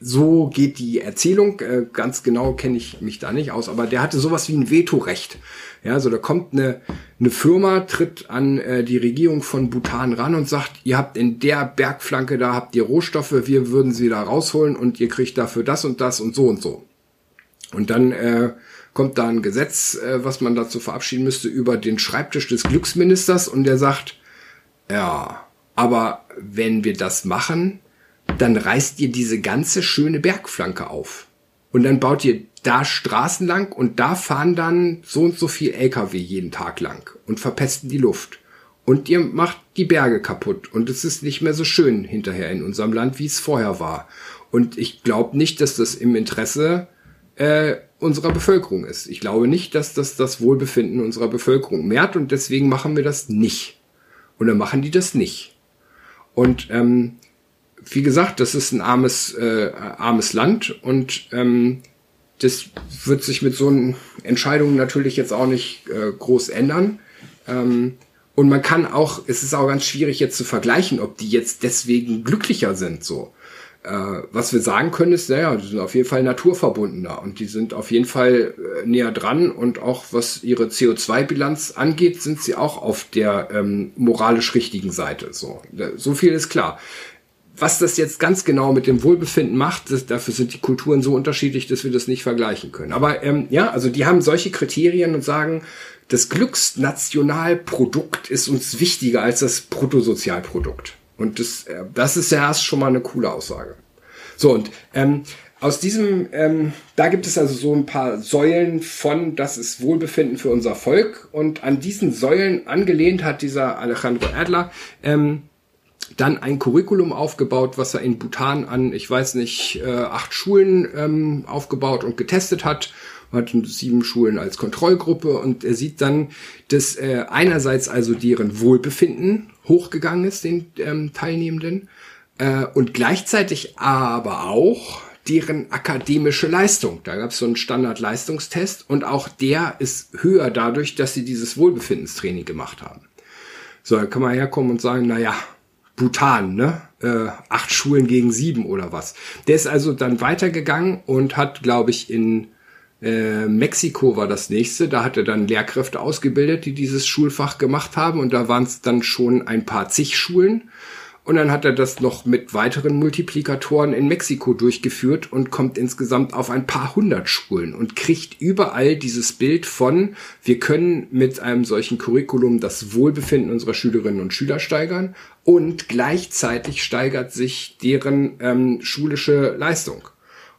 so geht die Erzählung. Äh, ganz genau kenne ich mich da nicht aus, aber der hatte sowas wie ein Vetorecht. Ja, so da kommt eine, eine Firma, tritt an äh, die Regierung von Bhutan ran und sagt, ihr habt in der Bergflanke, da habt ihr Rohstoffe, wir würden sie da rausholen und ihr kriegt dafür das und das und so und so. Und dann äh, kommt da ein Gesetz, äh, was man dazu verabschieden müsste, über den Schreibtisch des Glücksministers und der sagt, ja, aber wenn wir das machen, dann reißt ihr diese ganze schöne Bergflanke auf. Und dann baut ihr da Straßen lang und da fahren dann so und so viel LKW jeden Tag lang und verpesten die Luft. Und ihr macht die Berge kaputt und es ist nicht mehr so schön hinterher in unserem Land, wie es vorher war. Und ich glaube nicht, dass das im Interesse äh, unserer Bevölkerung ist. Ich glaube nicht, dass das das Wohlbefinden unserer Bevölkerung mehrt und deswegen machen wir das nicht. Und dann machen die das nicht. Und ähm, wie gesagt, das ist ein armes, äh, armes Land und ähm, das wird sich mit so einen Entscheidungen natürlich jetzt auch nicht äh, groß ändern. Ähm, und man kann auch, es ist auch ganz schwierig jetzt zu vergleichen, ob die jetzt deswegen glücklicher sind, so. Äh, was wir sagen können ist, naja, die sind auf jeden Fall naturverbundener und die sind auf jeden Fall äh, näher dran und auch was ihre CO2-Bilanz angeht, sind sie auch auf der ähm, moralisch richtigen Seite, so. So viel ist klar was das jetzt ganz genau mit dem Wohlbefinden macht, das, dafür sind die Kulturen so unterschiedlich, dass wir das nicht vergleichen können. Aber ähm, ja, also die haben solche Kriterien und sagen, das Glücksnationalprodukt ist uns wichtiger als das Bruttosozialprodukt. Und das, äh, das ist ja erst schon mal eine coole Aussage. So, und ähm, aus diesem, ähm, da gibt es also so ein paar Säulen von, das ist Wohlbefinden für unser Volk. Und an diesen Säulen angelehnt hat dieser Alejandro Adler ähm, dann ein Curriculum aufgebaut, was er in Bhutan an, ich weiß nicht, äh, acht Schulen ähm, aufgebaut und getestet hat. Hat sieben Schulen als Kontrollgruppe und er sieht dann, dass äh, einerseits also deren Wohlbefinden hochgegangen ist, den ähm, Teilnehmenden, äh, und gleichzeitig aber auch deren akademische Leistung. Da gab es so einen Standardleistungstest und auch der ist höher dadurch, dass sie dieses Wohlbefindenstraining gemacht haben. So, dann kann man herkommen und sagen, na ja, Bhutan, ne? Äh, acht Schulen gegen sieben oder was. Der ist also dann weitergegangen und hat, glaube ich, in äh, Mexiko war das nächste. Da hat er dann Lehrkräfte ausgebildet, die dieses Schulfach gemacht haben. Und da waren es dann schon ein paar zig Schulen. Und dann hat er das noch mit weiteren Multiplikatoren in Mexiko durchgeführt und kommt insgesamt auf ein paar hundert Schulen und kriegt überall dieses Bild von, wir können mit einem solchen Curriculum das Wohlbefinden unserer Schülerinnen und Schüler steigern und gleichzeitig steigert sich deren ähm, schulische Leistung.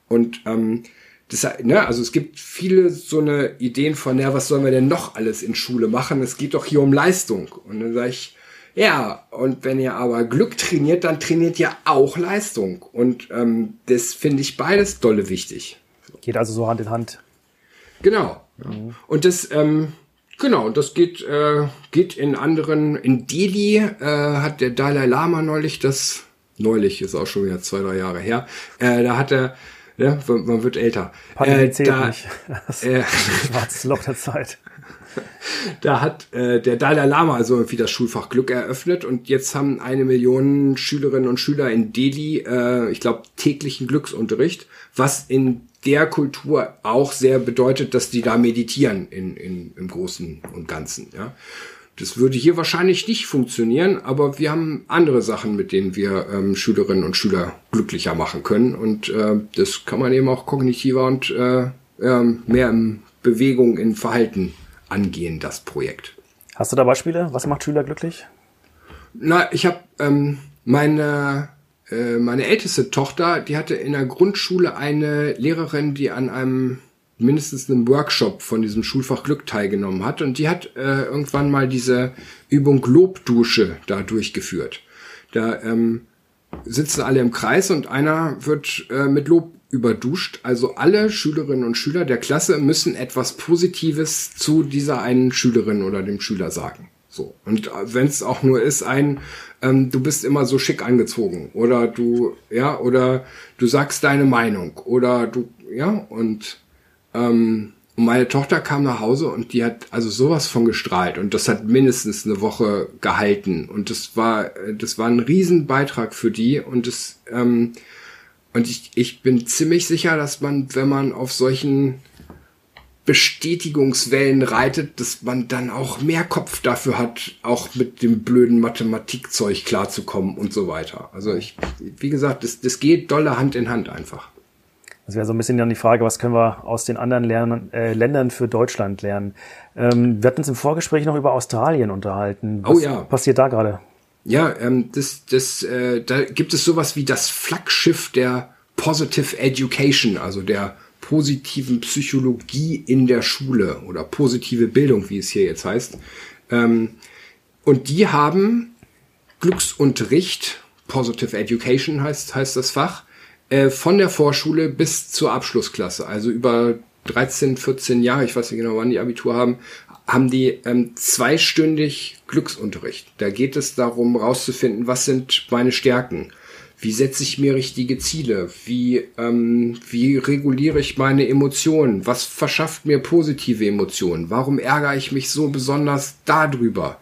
Und ähm, das, ne, also es gibt viele so eine Ideen von, ja, was sollen wir denn noch alles in Schule machen? Es geht doch hier um Leistung. Und dann sage ich, ja, und wenn ihr aber Glück trainiert, dann trainiert ihr auch Leistung. Und ähm, das finde ich beides dolle wichtig. Geht also so Hand in Hand. Genau. Mhm. Und das, ähm, genau, das geht, äh, geht in anderen, in Delhi äh, hat der Dalai Lama neulich das, neulich ist auch schon wieder zwei, drei Jahre her, äh, da hat er, ja, man wird älter. Pandemie äh, zählt da, nicht. Das äh, schwarzes Loch der Zeit da hat äh, der Dalai Lama also irgendwie das Schulfach Glück eröffnet und jetzt haben eine Million Schülerinnen und Schüler in Delhi, äh, ich glaube, täglichen Glücksunterricht, was in der Kultur auch sehr bedeutet, dass die da meditieren in, in, im Großen und Ganzen. Ja. Das würde hier wahrscheinlich nicht funktionieren, aber wir haben andere Sachen, mit denen wir ähm, Schülerinnen und Schüler glücklicher machen können. Und äh, das kann man eben auch kognitiver und äh, äh, mehr in Bewegung, in Verhalten angehen, das Projekt. Hast du da Beispiele? Was macht Schüler glücklich? Na, ich habe ähm, meine äh, meine älteste Tochter, die hatte in der Grundschule eine Lehrerin, die an einem mindestens einem Workshop von diesem Schulfach Glück teilgenommen hat und die hat äh, irgendwann mal diese Übung Lobdusche da durchgeführt. Da ähm, sitzen alle im Kreis und einer wird äh, mit Lob überduscht. Also alle Schülerinnen und Schüler der Klasse müssen etwas Positives zu dieser einen Schülerin oder dem Schüler sagen. So. Und wenn es auch nur ist, ein, ähm, du bist immer so schick angezogen oder du, ja, oder du sagst deine Meinung oder du, ja, und ähm, meine Tochter kam nach Hause und die hat also sowas von gestrahlt und das hat mindestens eine Woche gehalten und das war, das war ein Riesenbeitrag für die und das, ähm, und ich, ich bin ziemlich sicher, dass man, wenn man auf solchen Bestätigungswellen reitet, dass man dann auch mehr Kopf dafür hat, auch mit dem blöden Mathematikzeug klarzukommen und so weiter. Also ich, wie gesagt, das, das geht dolle Hand in Hand einfach. Das wäre so ein bisschen dann die Frage, was können wir aus den anderen Lernen, äh, Ländern für Deutschland lernen? Ähm, wir hatten uns im Vorgespräch noch über Australien unterhalten. Was oh ja. passiert da gerade? Ja, ähm, das, das, äh, da gibt es sowas wie das Flaggschiff der Positive Education, also der positiven Psychologie in der Schule oder positive Bildung, wie es hier jetzt heißt. Ähm, und die haben Glücksunterricht, Positive Education heißt, heißt das Fach, äh, von der Vorschule bis zur Abschlussklasse, also über 13, 14 Jahre, ich weiß nicht genau, wann die Abitur haben, haben die ähm, zweistündig Glücksunterricht. Da geht es darum, rauszufinden, was sind meine Stärken. Wie setze ich mir richtige Ziele? Wie, ähm, wie reguliere ich meine Emotionen? Was verschafft mir positive Emotionen? Warum ärgere ich mich so besonders darüber?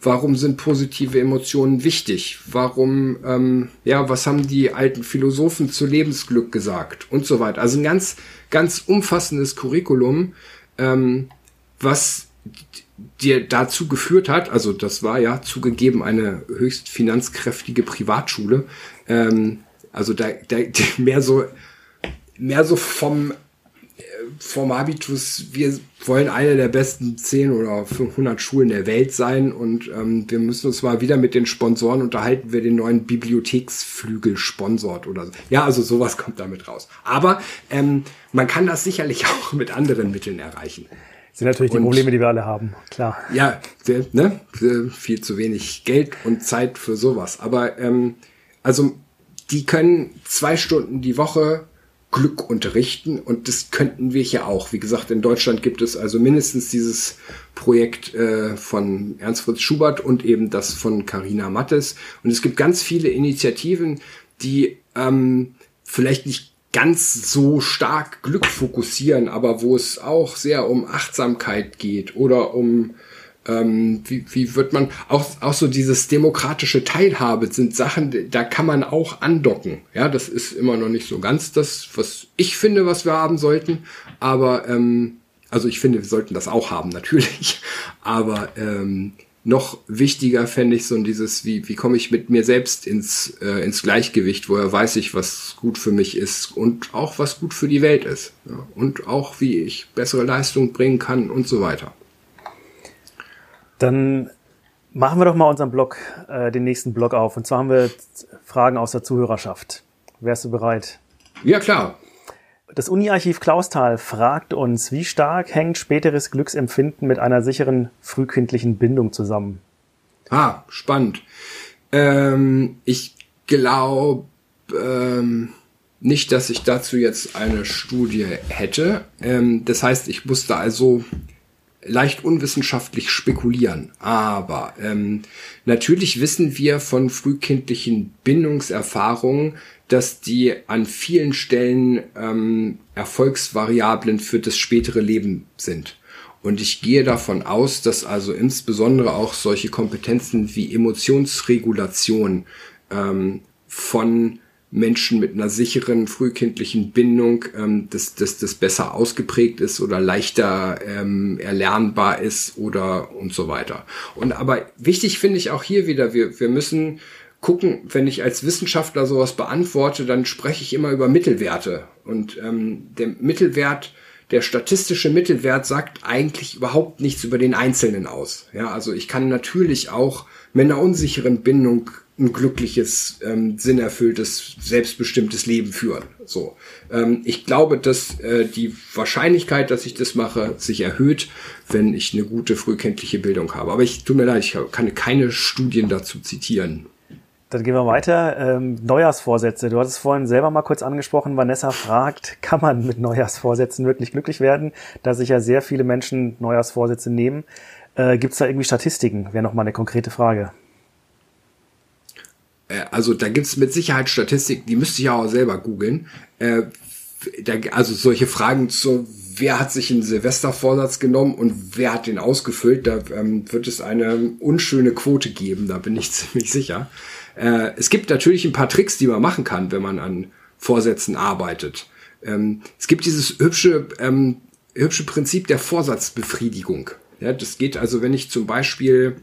Warum sind positive Emotionen wichtig? Warum, ähm, ja, was haben die alten Philosophen zu Lebensglück gesagt? Und so weiter. Also ein ganz, ganz umfassendes Curriculum, ähm, was dir dazu geführt hat, also das war ja zugegeben eine höchst finanzkräftige Privatschule, ähm, also da, da mehr so mehr so vom vom Habitus, wir wollen eine der besten 10 oder 500 Schulen der Welt sein und ähm, wir müssen uns mal wieder mit den Sponsoren unterhalten, wer den neuen Bibliotheksflügel sponsort oder so. Ja, also sowas kommt damit raus. Aber ähm, man kann das sicherlich auch mit anderen Mitteln erreichen. Das sind natürlich die und, Probleme, die wir alle haben, klar. Ja, ne? viel zu wenig Geld und Zeit für sowas. Aber ähm, also die können zwei Stunden die Woche Glück unterrichten und das könnten wir hier auch. Wie gesagt, in Deutschland gibt es also mindestens dieses Projekt äh, von Ernst Fritz Schubert und eben das von Carina Mattes und es gibt ganz viele Initiativen, die ähm, vielleicht nicht ganz so stark Glück fokussieren, aber wo es auch sehr um Achtsamkeit geht oder um ähm, wie, wie wird man auch auch so dieses demokratische Teilhabe sind Sachen, da kann man auch andocken. Ja, das ist immer noch nicht so ganz das, was ich finde, was wir haben sollten. Aber ähm, also ich finde, wir sollten das auch haben natürlich. Aber ähm, noch wichtiger fände ich so dieses, wie, wie komme ich mit mir selbst ins, äh, ins Gleichgewicht, woher weiß ich, was gut für mich ist und auch was gut für die Welt ist. Ja, und auch wie ich bessere Leistung bringen kann und so weiter. Dann machen wir doch mal unseren Blog, äh, den nächsten Blog auf. Und zwar haben wir Fragen aus der Zuhörerschaft. Wärst du bereit? Ja, klar. Das Uni-Archiv Klausthal fragt uns, wie stark hängt späteres Glücksempfinden mit einer sicheren frühkindlichen Bindung zusammen? Ah, spannend. Ähm, ich glaube ähm, nicht, dass ich dazu jetzt eine Studie hätte. Ähm, das heißt, ich musste also leicht unwissenschaftlich spekulieren. Aber ähm, natürlich wissen wir von frühkindlichen Bindungserfahrungen, dass die an vielen Stellen ähm, Erfolgsvariablen für das spätere Leben sind. Und ich gehe davon aus, dass also insbesondere auch solche Kompetenzen wie Emotionsregulation ähm, von Menschen mit einer sicheren frühkindlichen Bindung, ähm, dass, dass das besser ausgeprägt ist oder leichter ähm, erlernbar ist oder und so weiter. Und aber wichtig finde ich auch hier wieder, wir, wir müssen gucken, wenn ich als Wissenschaftler sowas beantworte, dann spreche ich immer über Mittelwerte. Und ähm, der Mittelwert, der statistische Mittelwert sagt eigentlich überhaupt nichts über den Einzelnen aus. Ja, also ich kann natürlich auch mit einer unsicheren Bindung ein glückliches, ähm, sinnerfülltes, selbstbestimmtes Leben führen. So, ähm, ich glaube, dass äh, die Wahrscheinlichkeit, dass ich das mache, sich erhöht, wenn ich eine gute frühkindliche Bildung habe. Aber ich tut mir leid, ich kann keine Studien dazu zitieren. Dann gehen wir weiter. Ähm, Neujahrsvorsätze. Du hattest vorhin selber mal kurz angesprochen. Vanessa fragt, kann man mit Neujahrsvorsätzen wirklich glücklich werden? Da sich ja sehr viele Menschen Neujahrsvorsätze nehmen. Äh, Gibt es da irgendwie Statistiken? Wäre nochmal eine konkrete Frage. Äh, also da gibt's mit Sicherheit Statistiken, die müsste ich auch selber googeln. Äh, also solche Fragen zu, wer hat sich einen Silvestervorsatz genommen und wer hat den ausgefüllt, da ähm, wird es eine unschöne Quote geben, da bin ich ziemlich sicher. Äh, es gibt natürlich ein paar Tricks, die man machen kann, wenn man an Vorsätzen arbeitet. Ähm, es gibt dieses hübsche, ähm, hübsche Prinzip der Vorsatzbefriedigung. Ja, das geht also, wenn ich zum Beispiel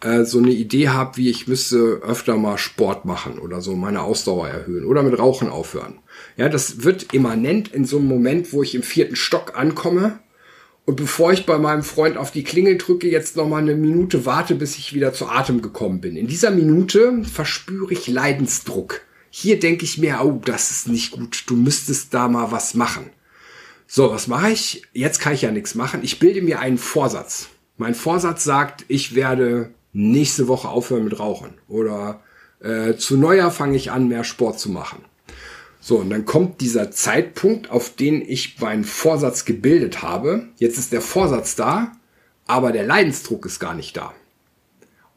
äh, so eine Idee habe, wie ich müsste öfter mal Sport machen oder so meine Ausdauer erhöhen oder mit Rauchen aufhören. Ja, das wird immanent in so einem Moment, wo ich im vierten Stock ankomme und bevor ich bei meinem Freund auf die Klingel drücke, jetzt noch mal eine Minute warte, bis ich wieder zu Atem gekommen bin. In dieser Minute verspüre ich Leidensdruck. Hier denke ich mir, oh, das ist nicht gut. Du müsstest da mal was machen. So, was mache ich? Jetzt kann ich ja nichts machen. Ich bilde mir einen Vorsatz. Mein Vorsatz sagt, ich werde nächste Woche aufhören mit Rauchen oder äh, zu Neujahr fange ich an, mehr Sport zu machen. So, und dann kommt dieser Zeitpunkt, auf den ich meinen Vorsatz gebildet habe. Jetzt ist der Vorsatz da, aber der Leidensdruck ist gar nicht da.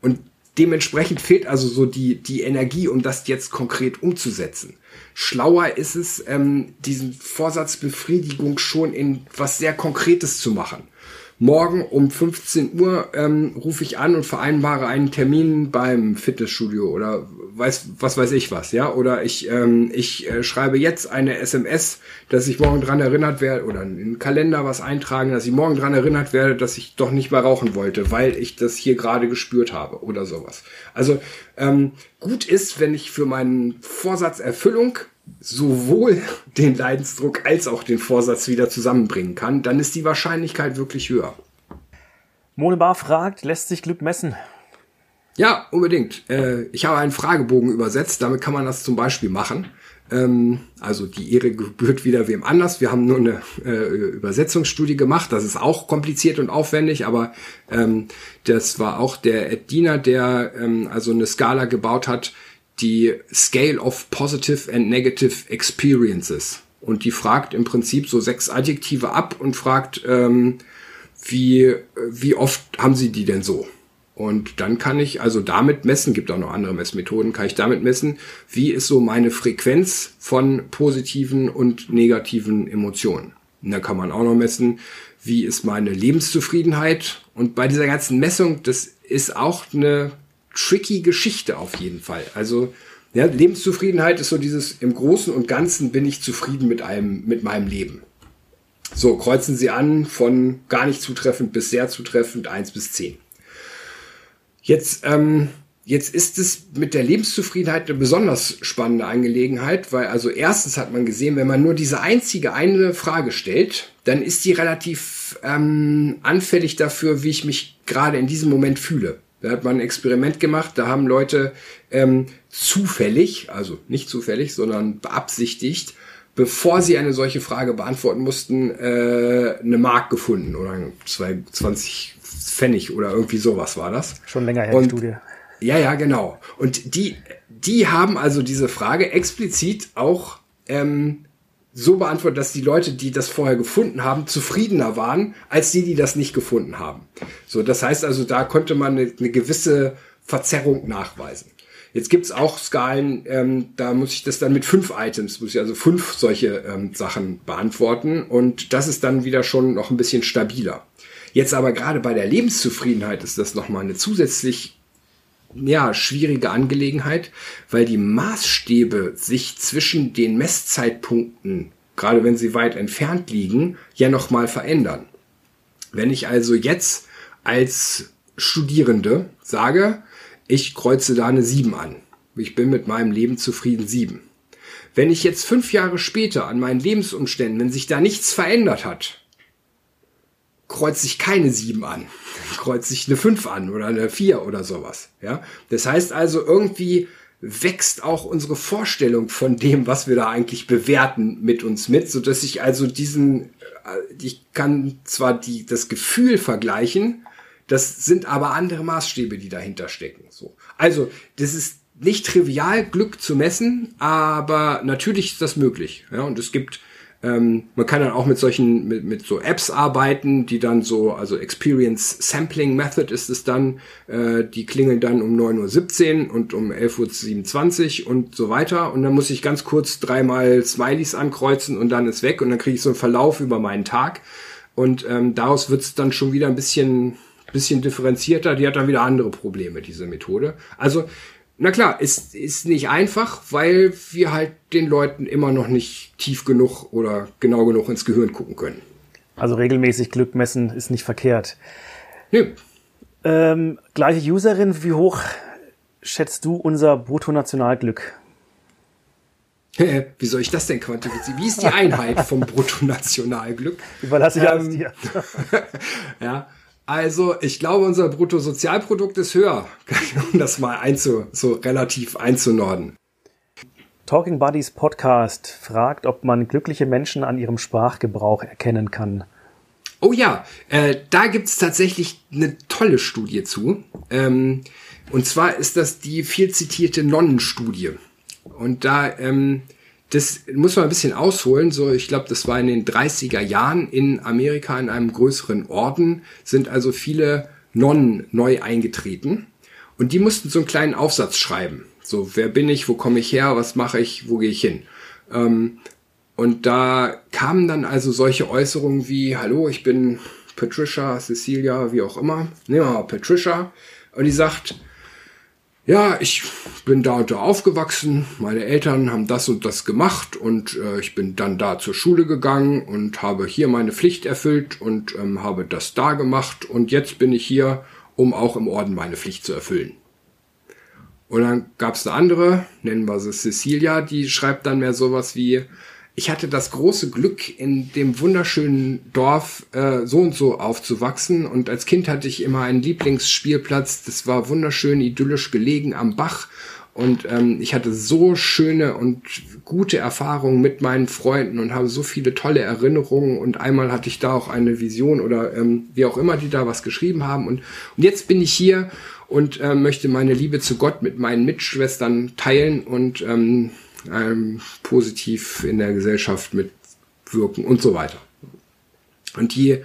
Und dementsprechend fehlt also so die, die Energie, um das jetzt konkret umzusetzen. Schlauer ist es, ähm, diesen Vorsatzbefriedigung schon in was sehr Konkretes zu machen morgen um 15 Uhr ähm, rufe ich an und vereinbare einen Termin beim Fitnessstudio oder weiß was weiß ich was, ja? Oder ich ähm, ich äh, schreibe jetzt eine SMS, dass ich morgen dran erinnert werde oder in den Kalender was eintragen, dass ich morgen dran erinnert werde, dass ich doch nicht mehr rauchen wollte, weil ich das hier gerade gespürt habe oder sowas. Also ähm, gut ist, wenn ich für meinen Vorsatzerfüllung sowohl den Leidensdruck als auch den Vorsatz wieder zusammenbringen kann, dann ist die Wahrscheinlichkeit wirklich höher. Monebar fragt, lässt sich Glück messen? Ja, unbedingt. Äh, ich habe einen Fragebogen übersetzt, damit kann man das zum Beispiel machen. Ähm, also die Ehre gebührt wieder wem anders. Wir haben nur eine äh, Übersetzungsstudie gemacht. Das ist auch kompliziert und aufwendig, aber ähm, das war auch der Ed Diener, der ähm, also eine Skala gebaut hat, die Scale of Positive and Negative Experiences. Und die fragt im Prinzip so sechs Adjektive ab und fragt, ähm, wie, wie oft haben Sie die denn so? Und dann kann ich also damit messen, gibt auch noch andere Messmethoden, kann ich damit messen, wie ist so meine Frequenz von positiven und negativen Emotionen. Und dann kann man auch noch messen, wie ist meine Lebenszufriedenheit. Und bei dieser ganzen Messung, das ist auch eine tricky Geschichte auf jeden Fall. Also ja, Lebenszufriedenheit ist so dieses im Großen und Ganzen bin ich zufrieden mit einem mit meinem Leben. So kreuzen Sie an von gar nicht zutreffend bis sehr zutreffend eins bis zehn. Jetzt ähm, Jetzt ist es mit der Lebenszufriedenheit eine besonders spannende Angelegenheit, weil also erstens hat man gesehen, wenn man nur diese einzige eine Frage stellt, dann ist die relativ ähm, anfällig dafür, wie ich mich gerade in diesem Moment fühle. Da hat man ein Experiment gemacht, da haben Leute ähm, zufällig, also nicht zufällig, sondern beabsichtigt, bevor sie eine solche Frage beantworten mussten, äh, eine Mark gefunden oder 20 Pfennig oder irgendwie sowas war das. Schon länger her, Und, die Studie. Ja, ja, genau. Und die, die haben also diese Frage explizit auch ähm, so beantwortet, dass die Leute, die das vorher gefunden haben, zufriedener waren, als die, die das nicht gefunden haben. So, das heißt also, da konnte man eine, eine gewisse Verzerrung nachweisen. Jetzt gibt's auch Skalen, ähm, da muss ich das dann mit fünf Items, muss ich also fünf solche ähm, Sachen beantworten und das ist dann wieder schon noch ein bisschen stabiler. Jetzt aber gerade bei der Lebenszufriedenheit ist das nochmal eine zusätzlich ja, schwierige Angelegenheit, weil die Maßstäbe sich zwischen den Messzeitpunkten, gerade wenn sie weit entfernt liegen, ja nochmal verändern. Wenn ich also jetzt als Studierende sage, ich kreuze da eine 7 an. Ich bin mit meinem Leben zufrieden 7. Wenn ich jetzt fünf Jahre später an meinen Lebensumständen, wenn sich da nichts verändert hat, kreuze ich keine 7 an. Kreuze ich eine 5 an oder eine 4 oder sowas. Ja? Das heißt also, irgendwie wächst auch unsere Vorstellung von dem, was wir da eigentlich bewerten, mit uns mit, so dass ich also diesen, äh, ich kann zwar die, das Gefühl vergleichen, das sind aber andere Maßstäbe, die dahinter stecken. So. Also, das ist nicht trivial, Glück zu messen, aber natürlich ist das möglich. Ja, und es gibt ähm, man kann dann auch mit solchen, mit, mit so Apps arbeiten, die dann so, also Experience Sampling Method ist es dann, äh, die klingeln dann um 9.17 Uhr und um 11.27 Uhr und so weiter. Und dann muss ich ganz kurz dreimal Smileys ankreuzen und dann ist weg und dann kriege ich so einen Verlauf über meinen Tag. Und ähm, daraus wird es dann schon wieder ein bisschen, bisschen differenzierter. Die hat dann wieder andere Probleme, diese Methode. Also na klar, ist, ist nicht einfach, weil wir halt den Leuten immer noch nicht tief genug oder genau genug ins Gehirn gucken können. Also regelmäßig Glück messen ist nicht verkehrt. Nö. Ähm, gleiche Userin, wie hoch schätzt du unser Bruttonationalglück? Wie soll ich das denn quantifizieren? Wie ist die Einheit vom Bruttonationalglück? Überlasse ich ähm, alles dir. ja, also, ich glaube, unser Bruttosozialprodukt ist höher, um das mal einzu, so relativ einzunorden. Talking Buddies Podcast fragt, ob man glückliche Menschen an ihrem Sprachgebrauch erkennen kann. Oh ja, äh, da gibt's tatsächlich eine tolle Studie zu. Ähm, und zwar ist das die viel zitierte Nonnenstudie. Und da ähm, das muss man ein bisschen ausholen. So, ich glaube, das war in den 30er Jahren in Amerika in einem größeren Orden, sind also viele Nonnen neu eingetreten. Und die mussten so einen kleinen Aufsatz schreiben. So, wer bin ich, wo komme ich her, was mache ich, wo gehe ich hin? Ähm, und da kamen dann also solche Äußerungen wie, hallo, ich bin Patricia, Cecilia, wie auch immer. Nehmen wir mal Patricia. Und die sagt, ja, ich bin da und da aufgewachsen, meine Eltern haben das und das gemacht und äh, ich bin dann da zur Schule gegangen und habe hier meine Pflicht erfüllt und ähm, habe das da gemacht und jetzt bin ich hier, um auch im Orden meine Pflicht zu erfüllen. Und dann gab es eine andere, nennen wir sie Cecilia, die schreibt dann mehr sowas wie, ich hatte das große Glück, in dem wunderschönen Dorf äh, so und so aufzuwachsen. Und als Kind hatte ich immer einen Lieblingsspielplatz. Das war wunderschön idyllisch gelegen am Bach. Und ähm, ich hatte so schöne und gute Erfahrungen mit meinen Freunden und habe so viele tolle Erinnerungen. Und einmal hatte ich da auch eine Vision oder ähm, wie auch immer, die da was geschrieben haben. Und, und jetzt bin ich hier und äh, möchte meine Liebe zu Gott mit meinen Mitschwestern teilen und ähm, ähm, positiv in der Gesellschaft mitwirken und so weiter. Und die,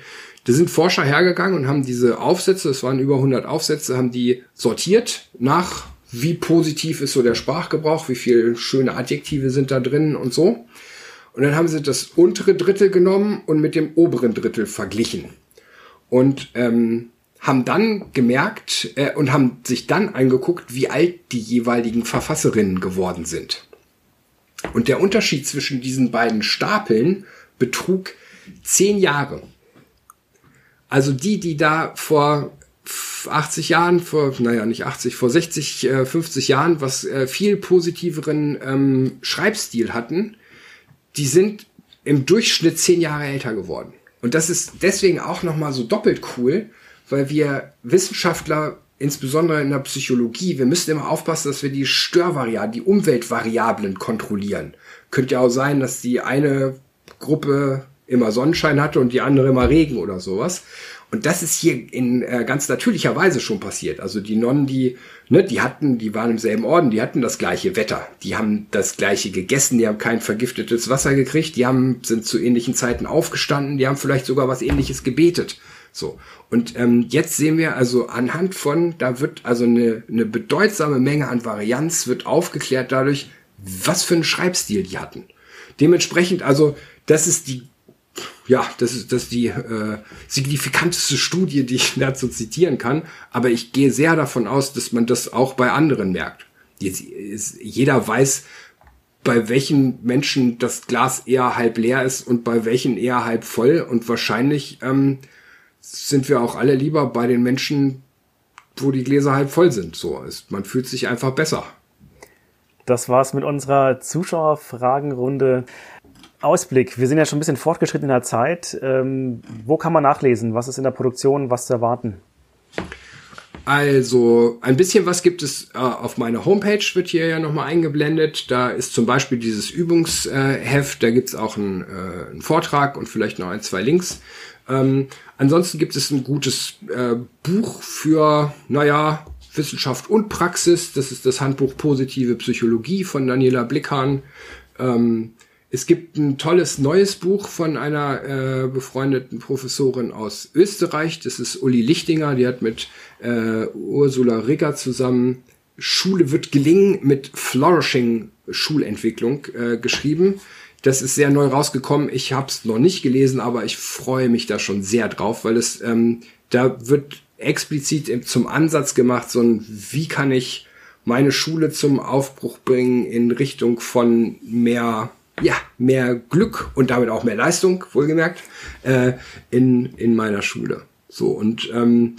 da sind Forscher hergegangen und haben diese Aufsätze, es waren über 100 Aufsätze, haben die sortiert nach, wie positiv ist so der Sprachgebrauch, wie viele schöne Adjektive sind da drin und so. Und dann haben sie das untere Drittel genommen und mit dem oberen Drittel verglichen. Und ähm, haben dann gemerkt äh, und haben sich dann angeguckt, wie alt die jeweiligen Verfasserinnen geworden sind. Und der Unterschied zwischen diesen beiden Stapeln betrug zehn Jahre. Also die, die da vor 80 Jahren, vor, naja, nicht 80, vor 60, 50 äh, Jahren was äh, viel positiveren ähm, Schreibstil hatten, die sind im Durchschnitt zehn Jahre älter geworden. Und das ist deswegen auch nochmal so doppelt cool, weil wir Wissenschaftler insbesondere in der Psychologie, wir müssen immer aufpassen, dass wir die Störvariablen, die Umweltvariablen kontrollieren. Könnte ja auch sein, dass die eine Gruppe immer Sonnenschein hatte und die andere immer Regen oder sowas. Und das ist hier in äh, ganz natürlicher Weise schon passiert. Also die Nonnen, die, ne, die hatten, die waren im selben Orden, die hatten das gleiche Wetter, die haben das gleiche gegessen, die haben kein vergiftetes Wasser gekriegt, die haben, sind zu ähnlichen Zeiten aufgestanden, die haben vielleicht sogar was ähnliches gebetet. So. Und ähm, jetzt sehen wir also anhand von, da wird also eine, eine bedeutsame Menge an Varianz wird aufgeklärt dadurch, was für einen Schreibstil die hatten. Dementsprechend, also, das ist die, ja, das ist, das ist die äh, signifikanteste Studie, die ich dazu zitieren kann. Aber ich gehe sehr davon aus, dass man das auch bei anderen merkt. Jetzt ist, jeder weiß, bei welchen Menschen das Glas eher halb leer ist und bei welchen eher halb voll. Und wahrscheinlich ähm, sind wir auch alle lieber bei den Menschen, wo die Gläser halb voll sind. So ist, man fühlt sich einfach besser. Das war's mit unserer Zuschauerfragenrunde. Ausblick. Wir sind ja schon ein bisschen fortgeschritten in der Zeit. Ähm, wo kann man nachlesen? Was ist in der Produktion? Was zu erwarten? Also ein bisschen was gibt es äh, auf meiner Homepage, wird hier ja nochmal eingeblendet. Da ist zum Beispiel dieses Übungsheft, da gibt's auch einen, äh, einen Vortrag und vielleicht noch ein, zwei Links. Ähm, ansonsten gibt es ein gutes äh, Buch für, naja, Wissenschaft und Praxis. Das ist das Handbuch Positive Psychologie von Daniela Blickhahn. Ähm, es gibt ein tolles neues Buch von einer äh, befreundeten Professorin aus Österreich. Das ist Uli Lichtinger. Die hat mit äh, Ursula Rigger zusammen Schule wird gelingen mit Flourishing Schulentwicklung äh, geschrieben. Das ist sehr neu rausgekommen. Ich habe es noch nicht gelesen, aber ich freue mich da schon sehr drauf, weil es ähm, da wird explizit zum Ansatz gemacht, so ein wie kann ich meine Schule zum Aufbruch bringen in Richtung von mehr ja mehr Glück und damit auch mehr Leistung wohlgemerkt äh, in in meiner Schule. So und ähm,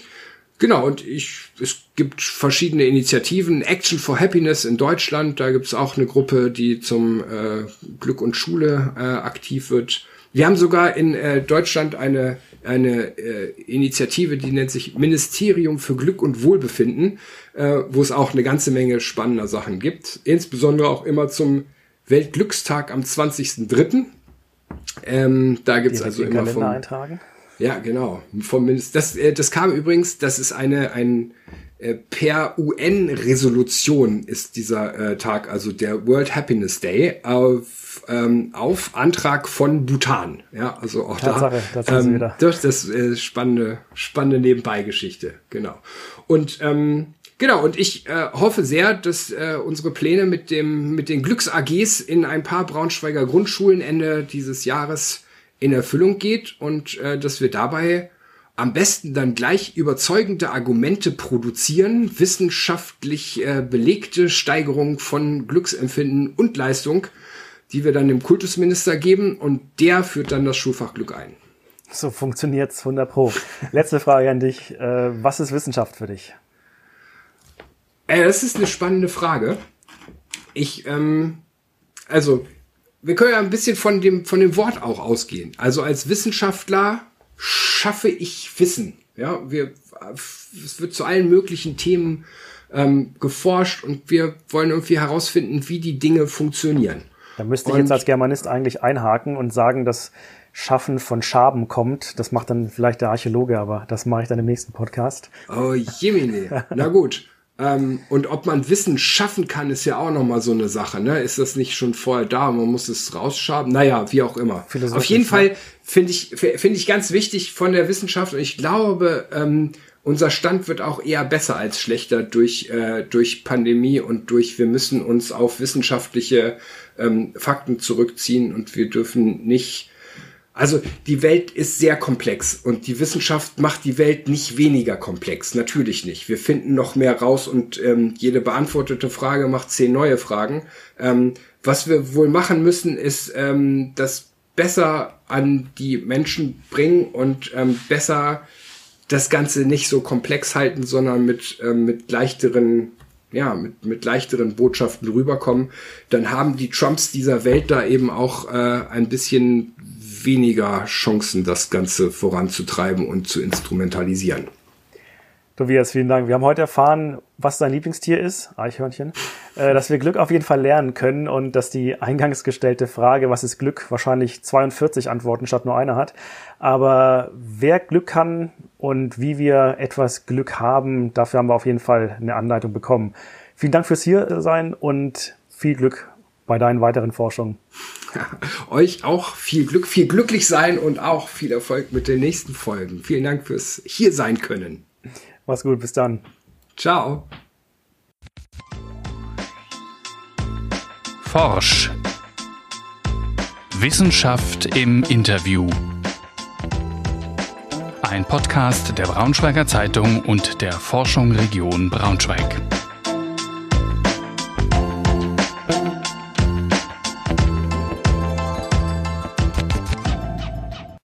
Genau, und ich, es gibt verschiedene Initiativen. Action for Happiness in Deutschland, da gibt es auch eine Gruppe, die zum äh, Glück und Schule äh, aktiv wird. Wir haben sogar in äh, Deutschland eine, eine äh, Initiative, die nennt sich Ministerium für Glück und Wohlbefinden, äh, wo es auch eine ganze Menge spannender Sachen gibt. Insbesondere auch immer zum Weltglückstag am 20.03. Ähm, da gibt's also immer vom, eintragen. Ja, genau. Vom das, äh, das kam übrigens, das ist eine, ein äh, per UN-Resolution ist dieser äh, Tag, also der World Happiness Day, auf, ähm, auf Antrag von Bhutan. Ja, also auch Tatsache, da. Das ähm, das, das äh, spannende, spannende Nebenbeigeschichte, genau. Und ähm, Genau, und ich äh, hoffe sehr, dass äh, unsere Pläne mit dem mit den Glücks-AGs in ein paar Braunschweiger Grundschulen Ende dieses Jahres in Erfüllung geht und äh, dass wir dabei am besten dann gleich überzeugende Argumente produzieren, wissenschaftlich äh, belegte Steigerung von Glücksempfinden und Leistung, die wir dann dem Kultusminister geben und der führt dann das Schulfach Glück ein. So funktioniert's 100 pro. Letzte Frage an dich. Äh, was ist Wissenschaft für dich? Äh, das ist eine spannende Frage. Ich, ähm, also, wir können ja ein bisschen von dem, von dem Wort auch ausgehen. Also als Wissenschaftler schaffe ich Wissen. Ja, wir, es wird zu allen möglichen Themen ähm, geforscht und wir wollen irgendwie herausfinden, wie die Dinge funktionieren. Da müsste ich und, jetzt als Germanist eigentlich einhaken und sagen, dass Schaffen von Schaben kommt. Das macht dann vielleicht der Archäologe, aber das mache ich dann im nächsten Podcast. Oh, Jemine. Na gut. Ähm, und ob man Wissen schaffen kann, ist ja auch nochmal so eine Sache. Ne? Ist das nicht schon vorher da? Man muss es rausschaben? Naja, wie auch immer. Auf jeden Fall finde ich, finde ich ganz wichtig von der Wissenschaft und ich glaube, ähm, unser Stand wird auch eher besser als schlechter durch, äh, durch Pandemie und durch, wir müssen uns auf wissenschaftliche ähm, Fakten zurückziehen und wir dürfen nicht also die Welt ist sehr komplex und die Wissenschaft macht die Welt nicht weniger komplex. Natürlich nicht. Wir finden noch mehr raus und ähm, jede beantwortete Frage macht zehn neue Fragen. Ähm, was wir wohl machen müssen, ist ähm, das besser an die Menschen bringen und ähm, besser das Ganze nicht so komplex halten, sondern mit, ähm, mit leichteren ja, mit, mit leichteren Botschaften rüberkommen, dann haben die Trumps dieser Welt da eben auch äh, ein bisschen weniger Chancen, das Ganze voranzutreiben und zu instrumentalisieren. Tobias, vielen Dank. Wir haben heute erfahren, was dein Lieblingstier ist, Eichhörnchen, äh, dass wir Glück auf jeden Fall lernen können und dass die eingangs gestellte Frage, was ist Glück, wahrscheinlich 42 Antworten statt nur eine hat. Aber wer Glück kann und wie wir etwas Glück haben, dafür haben wir auf jeden Fall eine Anleitung bekommen. Vielen Dank fürs hier sein und viel Glück bei deinen weiteren Forschungen. Euch auch viel Glück, viel glücklich sein und auch viel Erfolg mit den nächsten Folgen. Vielen Dank fürs hier sein können. Mach's gut, bis dann. Ciao. Forsch. Wissenschaft im Interview. Ein Podcast der Braunschweiger Zeitung und der Forschung Region Braunschweig.